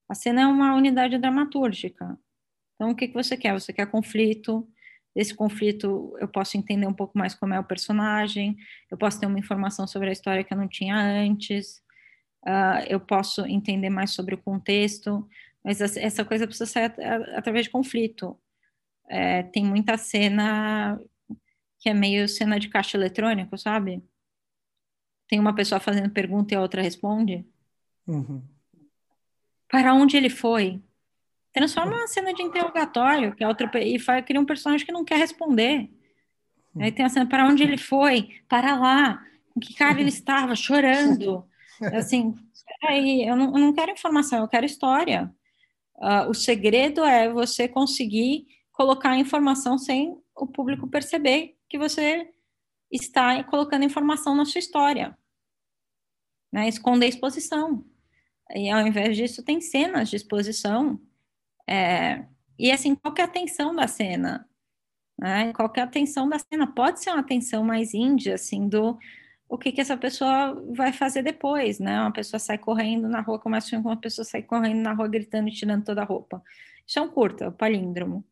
A cena é uma unidade dramatúrgica. Então, o que, que você quer? Você quer conflito. Desse conflito, eu posso entender um pouco mais como é o personagem, eu posso ter uma informação sobre a história que eu não tinha antes, uh, eu posso entender mais sobre o contexto, mas essa coisa precisa ser através de conflito. É, tem muita cena que é meio cena de caixa eletrônico, sabe? tem uma pessoa fazendo pergunta e a outra responde? Uhum. Para onde ele foi? Transforma uma cena de interrogatório, que a outra e faz, cria um personagem que não quer responder. Uhum. Aí tem a cena para onde ele foi? Para lá. Com que cara ele estava? Chorando. Assim, aí, eu não, eu não quero informação, eu quero história. Uh, o segredo é você conseguir colocar a informação sem o público perceber que você está colocando informação na sua história, né? Esconder exposição. E ao invés disso, tem cenas de exposição. É, e assim, qual é a atenção da cena? Né? Qual é a atenção da cena? Pode ser uma atenção mais índia, assim, do o que, que essa pessoa vai fazer depois, né? Uma pessoa sai correndo na rua, começa a com uma pessoa sai correndo na rua, gritando e tirando toda a roupa. Isso é um curta, o palíndromo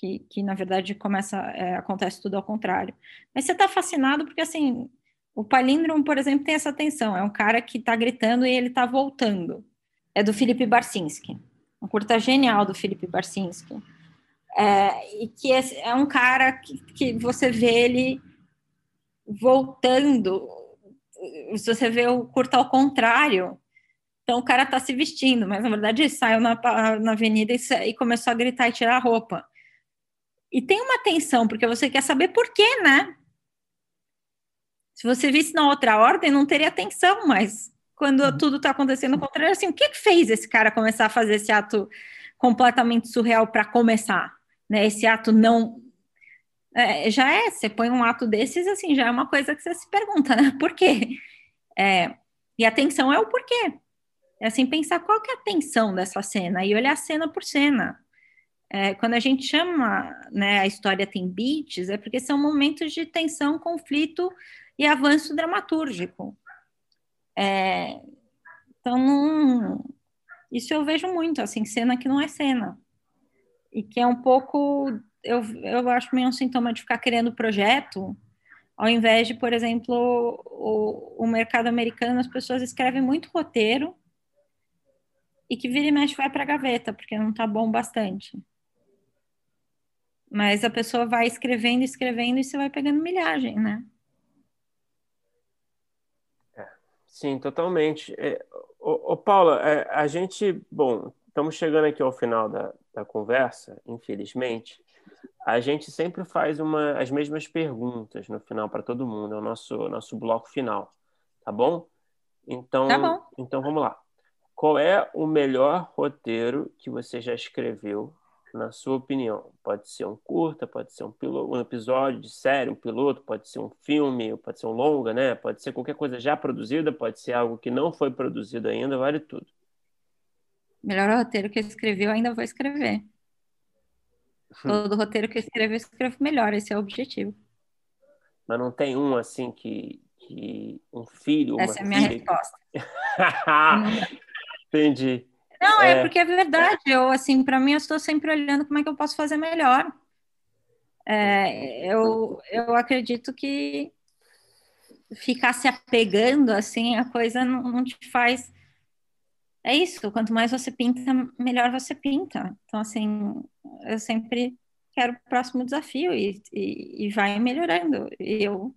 que, que na verdade começa, é, acontece tudo ao contrário. Mas você está fascinado porque, assim, o palíndromo, por exemplo, tem essa tensão, é um cara que está gritando e ele está voltando. É do Felipe Barsinski, um curta genial do Felipe Barsinski. É, e que é, é um cara que, que você vê ele voltando, se você vê o curta ao contrário, então o cara está se vestindo, mas na verdade ele saiu na, na avenida e, e, começou a gritar e tirar a roupa. E tem uma tensão, porque você quer saber por quê, né? Se você visse na outra ordem, não teria tensão, mas quando uhum. tudo está acontecendo ao contrário, assim, o que, que fez esse cara começar a fazer esse ato completamente surreal para começar? Né? Esse ato não. É, já é, você põe um ato desses, assim, já é uma coisa que você se pergunta, né? Por quê? É, e a tensão é o porquê. É assim, pensar qual que é a tensão dessa cena e olhar cena por cena. É, quando a gente chama né, a história tem beats, é porque são momentos de tensão, conflito e avanço dramatúrgico. É, então, isso eu vejo muito, assim, cena que não é cena. E que é um pouco, eu, eu acho meio um sintoma de ficar querendo projeto, ao invés de, por exemplo, o, o mercado americano, as pessoas escrevem muito roteiro e que vira e mexe vai para a gaveta, porque não está bom bastante. Mas a pessoa vai escrevendo, escrevendo e você vai pegando milhagem, né? É, sim, totalmente. É, ô, ô, Paula, é, a gente, bom, estamos chegando aqui ao final da, da conversa, infelizmente. A gente sempre faz uma, as mesmas perguntas no final para todo mundo, é o nosso, nosso bloco final, tá bom? Então, tá bom. então vamos lá. Qual é o melhor roteiro que você já escreveu na sua opinião? Pode ser um curta, pode ser um, piloto, um episódio de série, um piloto, pode ser um filme, pode ser um longa, né? Pode ser qualquer coisa já produzida, pode ser algo que não foi produzido ainda, vale tudo. Melhor roteiro que eu escrevi, eu ainda vou escrever. Todo roteiro que eu escrevo, eu escrevo melhor, esse é o objetivo. Mas não tem um assim que, que um filho. Essa é a minha filha... resposta. Entendi. Não, é, é porque é verdade. Eu, assim, para mim, eu estou sempre olhando como é que eu posso fazer melhor. É, eu, eu acredito que ficar se apegando, assim, a coisa não, não te faz. É isso, quanto mais você pinta, melhor você pinta. Então, assim, eu sempre quero o próximo desafio e, e, e vai melhorando. E eu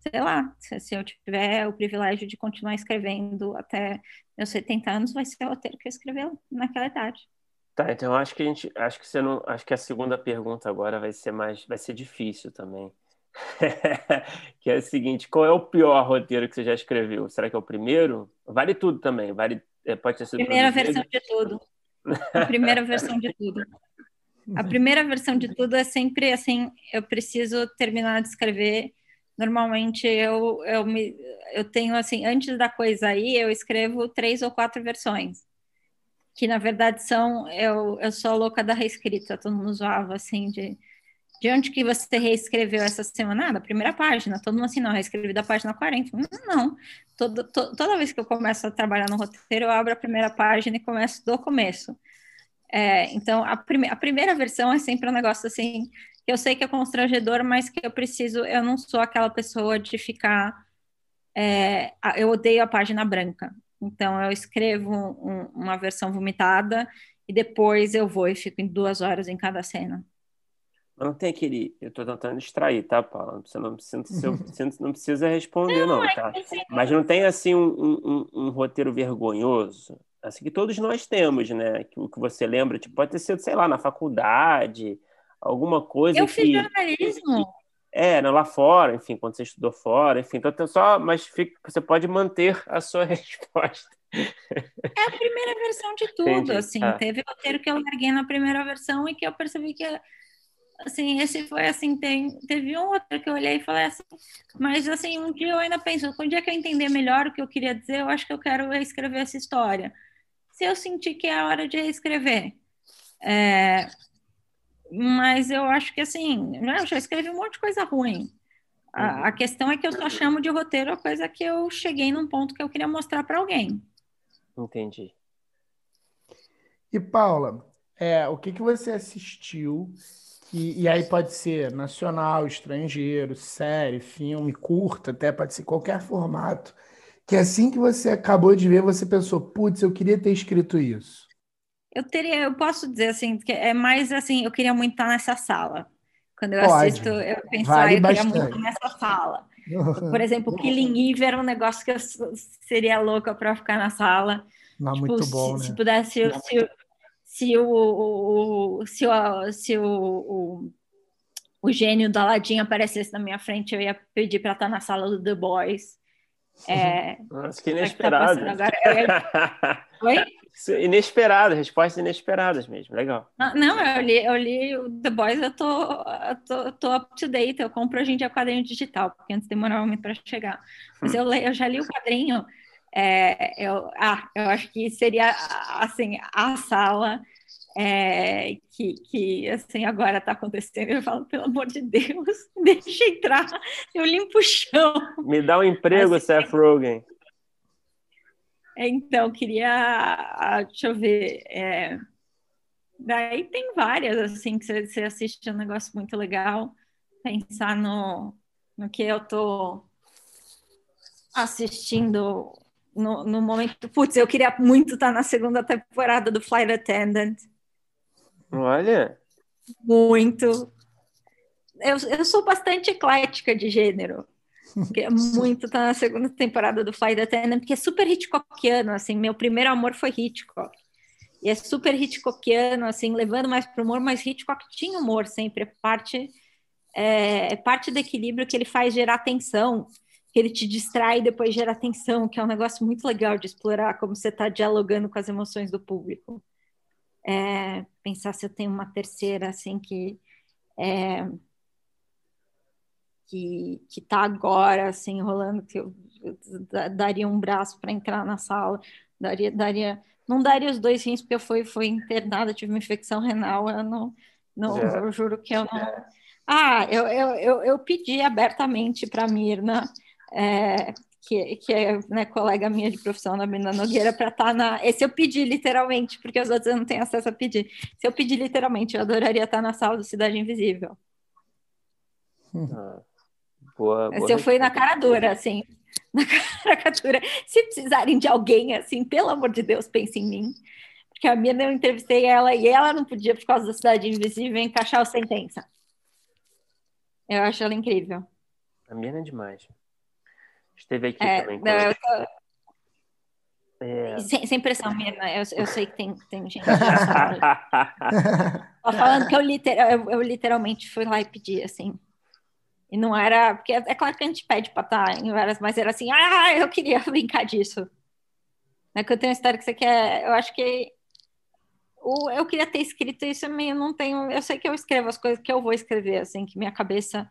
sei lá, se, se, eu tiver o privilégio de continuar escrevendo até meus 70 anos, vai ser o roteiro que eu escrevi naquela idade. Tá, então acho que a gente, acho que você não, acho que a segunda pergunta agora vai ser mais, vai ser difícil também. que é o seguinte: qual é o pior roteiro que você já escreveu? Será que é o primeiro? Vale tudo também, vale, é, pode ter sido. Primeira versão de tudo. A primeira versão de tudo. A primeira versão de tudo é sempre assim: eu preciso terminar de escrever. Normalmente eu, eu, me, eu tenho assim, antes da coisa aí, eu escrevo três ou quatro versões. Que na verdade são, eu, eu sou a louca da reescrita, todo mundo zoava assim de de onde que você reescreveu essa semana? Ah, da primeira página. Todo mundo assim, não, reescrevi da página 40. Não, todo, to, toda vez que eu começo a trabalhar no roteiro, eu abro a primeira página e começo do começo. É, então, a, prime a primeira versão é sempre um negócio assim, que eu sei que é constrangedor, mas que eu preciso, eu não sou aquela pessoa de ficar, é, eu odeio a página branca. Então, eu escrevo um, uma versão vomitada e depois eu vou e fico em duas horas em cada cena. Mas não tem aquele. Eu tô tentando distrair, tá, Paula? Você não precisa, não precisa responder, não, é tá? Mas não tem assim um, um, um, roteiro vergonhoso, assim que todos nós temos, né? Que o que você lembra, tipo, pode ter sido, sei lá, na faculdade, alguma coisa. Eu que, fiz jornalismo. Que, é, lá fora, enfim, quando você estudou fora, enfim, então só, mas fica, você pode manter a sua resposta. É a primeira versão de tudo, Entendi. assim, ah. teve roteiro que eu larguei na primeira versão e que eu percebi que assim, esse foi assim, tem, teve um outro que eu olhei e falei assim, mas assim, um dia eu ainda penso, um dia que eu entender melhor o que eu queria dizer, eu acho que eu quero reescrever essa história. Se eu sentir que é a hora de reescrever. É, mas eu acho que assim, eu já escrevi um monte de coisa ruim. A, uhum. a questão é que eu só chamo de roteiro a coisa que eu cheguei num ponto que eu queria mostrar para alguém. Entendi. E Paula, é, o que, que você assistiu e, e aí pode ser nacional, estrangeiro, série, filme, curta, até pode ser qualquer formato. Que assim que você acabou de ver, você pensou, putz, eu queria ter escrito isso. Eu teria, eu posso dizer assim, que é mais assim, eu queria muito estar nessa sala. Quando eu Pode. assisto, eu penso, vale ah, eu bastante. queria muito nessa sala. Por exemplo, Killing Eve era um negócio que eu seria louca para ficar na sala. Não, tipo, muito bom, se, né? se pudesse, se, se o, o, se o, se o, o, gênio da Aladdin aparecesse na minha frente, eu ia pedir para estar na sala do The Boys. É, Nossa, que inesperado. É tá ia... Oi? Inesperado, respostas inesperadas mesmo, legal. Não, não, eu li, eu li o The Boys, eu tô, eu tô, tô up to date, eu compro hoje em dia quadrinho digital, porque antes demorava muito para chegar. Mas hum. eu, eu já li o quadrinho, é, eu, ah, eu acho que seria assim a sala é, que, que assim agora está acontecendo. Eu falo, pelo amor de Deus, deixa entrar, eu limpo o chão. Me dá um emprego, assim, Seth Rogen. Então, queria, ah, deixa eu ver, é, daí tem várias, assim, que você, você assiste um negócio muito legal, pensar no, no que eu tô assistindo no, no momento. Putz, eu queria muito estar na segunda temporada do Flight Attendant. Olha. Muito. Eu, eu sou bastante eclética de gênero. Queria muito estar na segunda temporada do Flight Attendant, porque é super Hitchcockiano, assim, meu primeiro amor foi Hitchcock. E é super Hitchcockiano, assim, levando mais para o humor, mas Hitchcock tinha humor sempre, é parte, é, é parte do equilíbrio que ele faz gerar tensão ele te distrai e depois gera atenção, que é um negócio muito legal de explorar como você está dialogando com as emoções do público. É, pensar se eu tenho uma terceira assim que é, que que está agora assim rolando que eu, eu daria um braço para entrar na sala daria daria não daria os dois rins porque eu fui foi internada tive uma infecção renal eu não não é. eu juro que eu não ah eu eu, eu, eu pedi abertamente para Mirna é, que, que é né, colega minha de profissão na Brina Nogueira, para estar tá na. Esse eu pedi literalmente, porque os outros eu não tenho acesso a pedir. Se eu pedir literalmente, eu adoraria estar tá na sala do Cidade Invisível. Ah, boa, boa Se eu fui na cara dura, assim. Na cara dura. Se precisarem de alguém, assim, pelo amor de Deus, pense em mim. Porque a minha eu entrevistei ela e ela não podia, por causa da Cidade Invisível, encaixar o sentença. Eu acho ela incrível. A minha é demais. Esteve aqui é, também. Não, eu tô... é... sem, sem, pressão, Mirna, eu, eu sei que tem, tem gente. Tô falando que eu, literal, eu, eu, literalmente fui lá e pedi, assim. E não era. Porque é claro que a gente pede para estar tá em várias, mas era assim, ah, eu queria brincar disso. Né, que eu tenho uma história que você quer. Eu acho que. O, eu queria ter escrito isso, eu não tenho. Eu sei que eu escrevo as coisas que eu vou escrever, assim, que minha cabeça.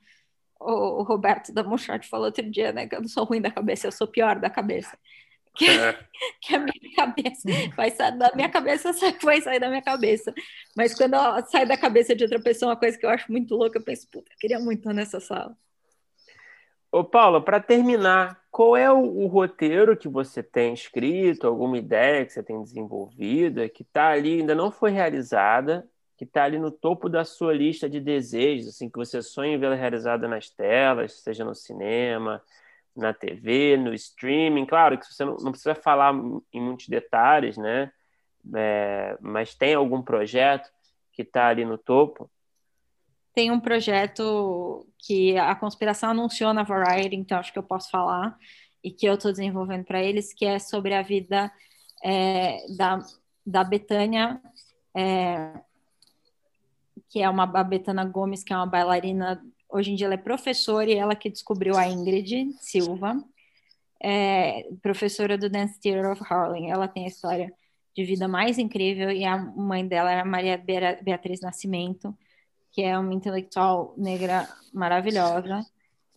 O, Roberto da Monchart falou outro dia, né? Que eu não sou ruim da cabeça, eu sou pior da cabeça. Que, é. que a minha cabeça vai sair da minha cabeça, vai sair da minha cabeça. Mas quando ela sai da cabeça de outra pessoa, uma coisa que eu acho muito louca, eu penso, puta, eu queria muito estar nessa sala. Ô, Paulo, para terminar, qual é o, o, roteiro que você tem escrito, alguma ideia que você tem desenvolvido, que está ali, ainda não foi realizada, que está ali no topo da sua lista de desejos, assim, que você sonha em vê-la realizada nas telas, seja no cinema, na TV, no streaming. Claro que você não, não precisa falar em muitos detalhes, né? É, mas tem algum projeto que está ali no topo? Tem um projeto que a conspiração anunciou na Variety, então acho que eu posso falar, e que eu estou desenvolvendo para eles, que é sobre a vida é, da, da Betânia, é, que é uma a Betana Gomes, que é uma bailarina Hoje em dia ela é professora e ela que descobriu a Ingrid Silva, é, professora do Dance Theater of Harlem. Ela tem a história de vida mais incrível e a mãe dela era Maria Beatriz Nascimento, que é uma intelectual negra maravilhosa.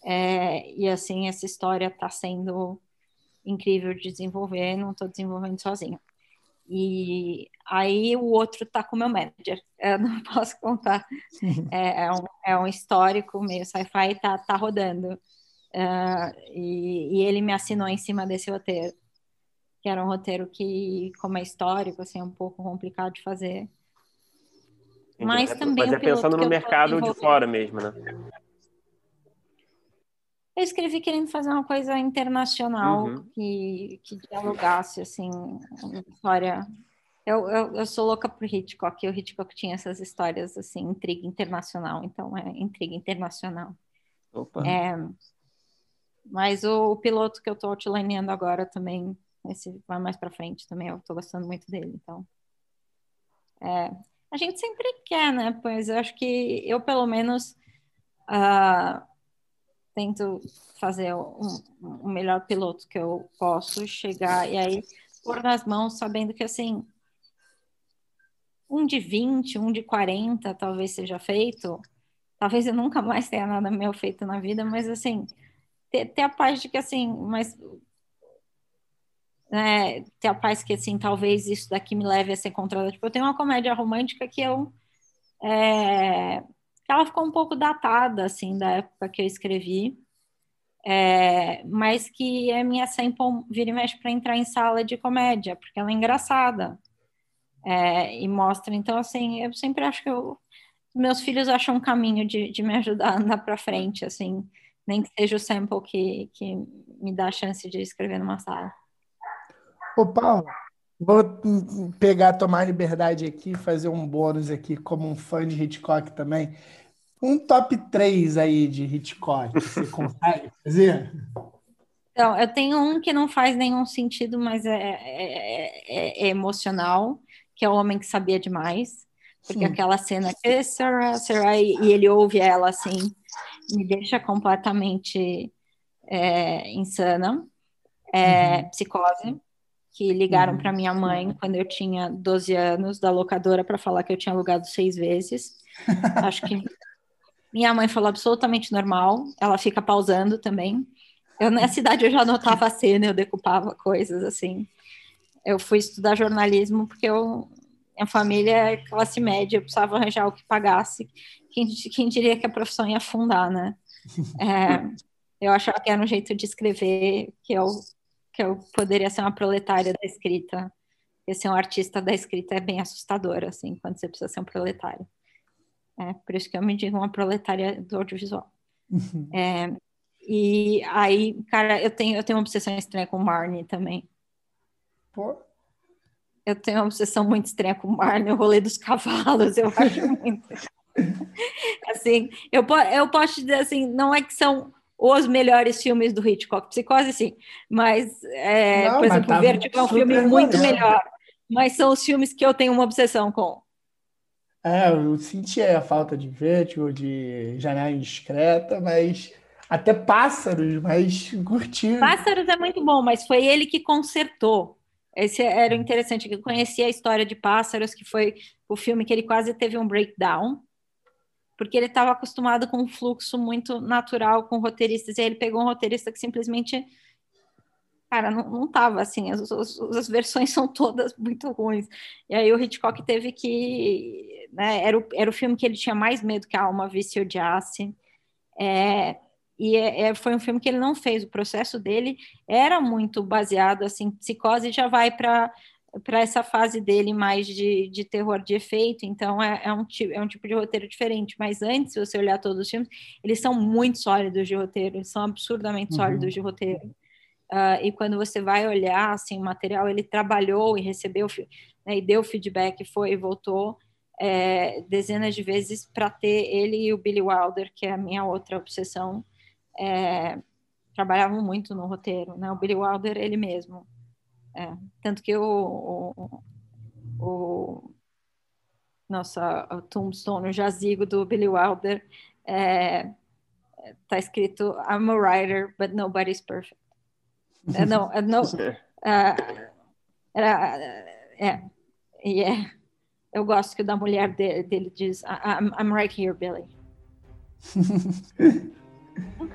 É, e assim, essa história está sendo incrível de desenvolver, não estou desenvolvendo sozinha. E aí o outro tá com o meu manager. Eu não posso contar. É, é, um, é um histórico meio sci-fi, tá, tá rodando. Uh, e, e, ele me assinou em cima desse roteiro, que era um roteiro que, como é histórico, assim, é um pouco complicado de fazer. Mas é, também. Mas é pensando no mercado de fora mesmo, né? Eu escrevi querendo fazer uma coisa internacional uhum. que, que dialogasse, assim, uma história. Eu, eu, eu sou louca por Hitchcock, e o Hitchcock tinha essas histórias, assim, intriga internacional, então é intriga internacional. Opa. É, mas o, o, piloto que eu estou outlineando agora também, esse vai mais para frente também, eu estou gostando muito dele, então. É, a gente sempre quer, né? Pois eu acho que eu, pelo menos. Uh, tento fazer o melhor piloto que eu posso chegar e aí pôr nas mãos sabendo que assim um de 20, um de 40 talvez seja feito. Talvez eu nunca mais tenha nada meu feito na vida, mas assim, ter, ter a paz de que assim, mas né, ter a paz que assim, talvez isso daqui me leve a ser controlada. Tipo, eu tenho uma comédia romântica que eu é, ela ficou um pouco datada, assim, da época que eu escrevi, é, mas que é minha sample vira e mexe para entrar em sala de comédia, porque ela é engraçada é, e mostra. Então, assim, eu sempre acho que eu, meus filhos acham um caminho de, de me ajudar a andar para frente, assim, nem que seja o sample que, que me dá a chance de escrever numa sala. Ô, Paulo, Vou pegar, tomar liberdade aqui, fazer um bônus aqui, como um fã de Hitchcock também. Um top 3 aí de Hitchcock, você consegue fazer? Então, eu tenho um que não faz nenhum sentido, mas é, é, é, é emocional, que é o Homem que Sabia Demais. Porque Sim. aquela cena que Sarah, Sarah, e ele ouve ela assim, me deixa completamente é, insana. É, uhum. Psicose que ligaram uhum. para minha mãe quando eu tinha 12 anos da locadora para falar que eu tinha alugado seis vezes. Acho que minha mãe falou absolutamente normal. Ela fica pausando também. Eu nessa idade eu já anotava a cena, eu decupava coisas assim. Eu fui estudar jornalismo porque eu minha família é classe média, eu precisava arranjar o que pagasse. Quem, quem diria que a profissão ia afundar, né? É, eu achava que era um jeito de escrever que eu que eu poderia ser uma proletária da escrita. Porque ser um artista da escrita é bem assustador, assim, quando você precisa ser um proletário. É, por isso que eu me digo uma proletária do audiovisual. Uhum. É, e aí, cara, eu tenho, eu tenho uma obsessão estranha com Marnie também. Pô? Eu tenho uma obsessão muito estranha com Marnie, o rolê dos cavalos, eu acho muito. assim, eu, eu posso dizer assim, não é que são os melhores filmes do Hitchcock. Psicose, sim. Mas, é, Não, por exemplo, tá Vertigo é um filme muito melhor. Mas são os filmes que eu tenho uma obsessão com. É, eu senti a falta de vértigo, de janela indiscreta, mas até pássaros, mas curti. Pássaros é muito bom, mas foi ele que consertou. Esse era interessante, eu conhecia a história de Pássaros, que foi o filme que ele quase teve um breakdown, porque ele estava acostumado com um fluxo muito natural com roteiristas, e aí ele pegou um roteirista que simplesmente cara, não, não tava assim, as, as, as, versões são todas muito ruins. E aí o Hitchcock teve que, né, era o, era o filme que ele tinha mais medo que a alma visse e odiasse. É, e é, é, foi um filme que ele não fez. O processo dele era muito baseado assim, psicose já vai para para essa fase dele mais de, de terror de efeito, então é, é, um, é um tipo de roteiro diferente. Mas antes, se você olhar todos os filmes, eles são muito sólidos de roteiro, eles são absurdamente uhum. sólidos de roteiro. Uh, e quando você vai olhar assim, o material, ele trabalhou e recebeu né, e deu feedback, foi e voltou é, dezenas de vezes para ter ele e o Billy Wilder, que é a minha outra obsessão, é, trabalhavam muito no roteiro, né? O Billy Wilder ele mesmo, é, tanto que o, o, o nossa o Tombstone, o jazigo do Billy Wilder, é, tá escrito I'm a writer, but nobody's perfect. É, não, é, não. Uh, era, é, e é, eu gosto que da mulher dele, dele diz I'm, I'm right here, Billy.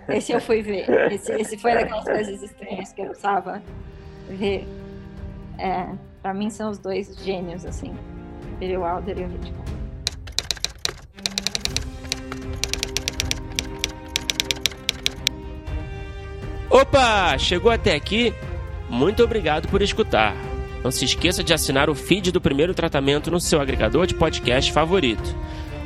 esse eu fui ver. Esse, esse foi daquelas coisas estranhas que eu precisava ver. É, pra mim são os dois gênios, assim. Billy Wilder e o Hitchcock. Opa! Chegou até aqui? Muito obrigado por escutar. Não se esqueça de assinar o feed do primeiro tratamento no seu agregador de podcast favorito.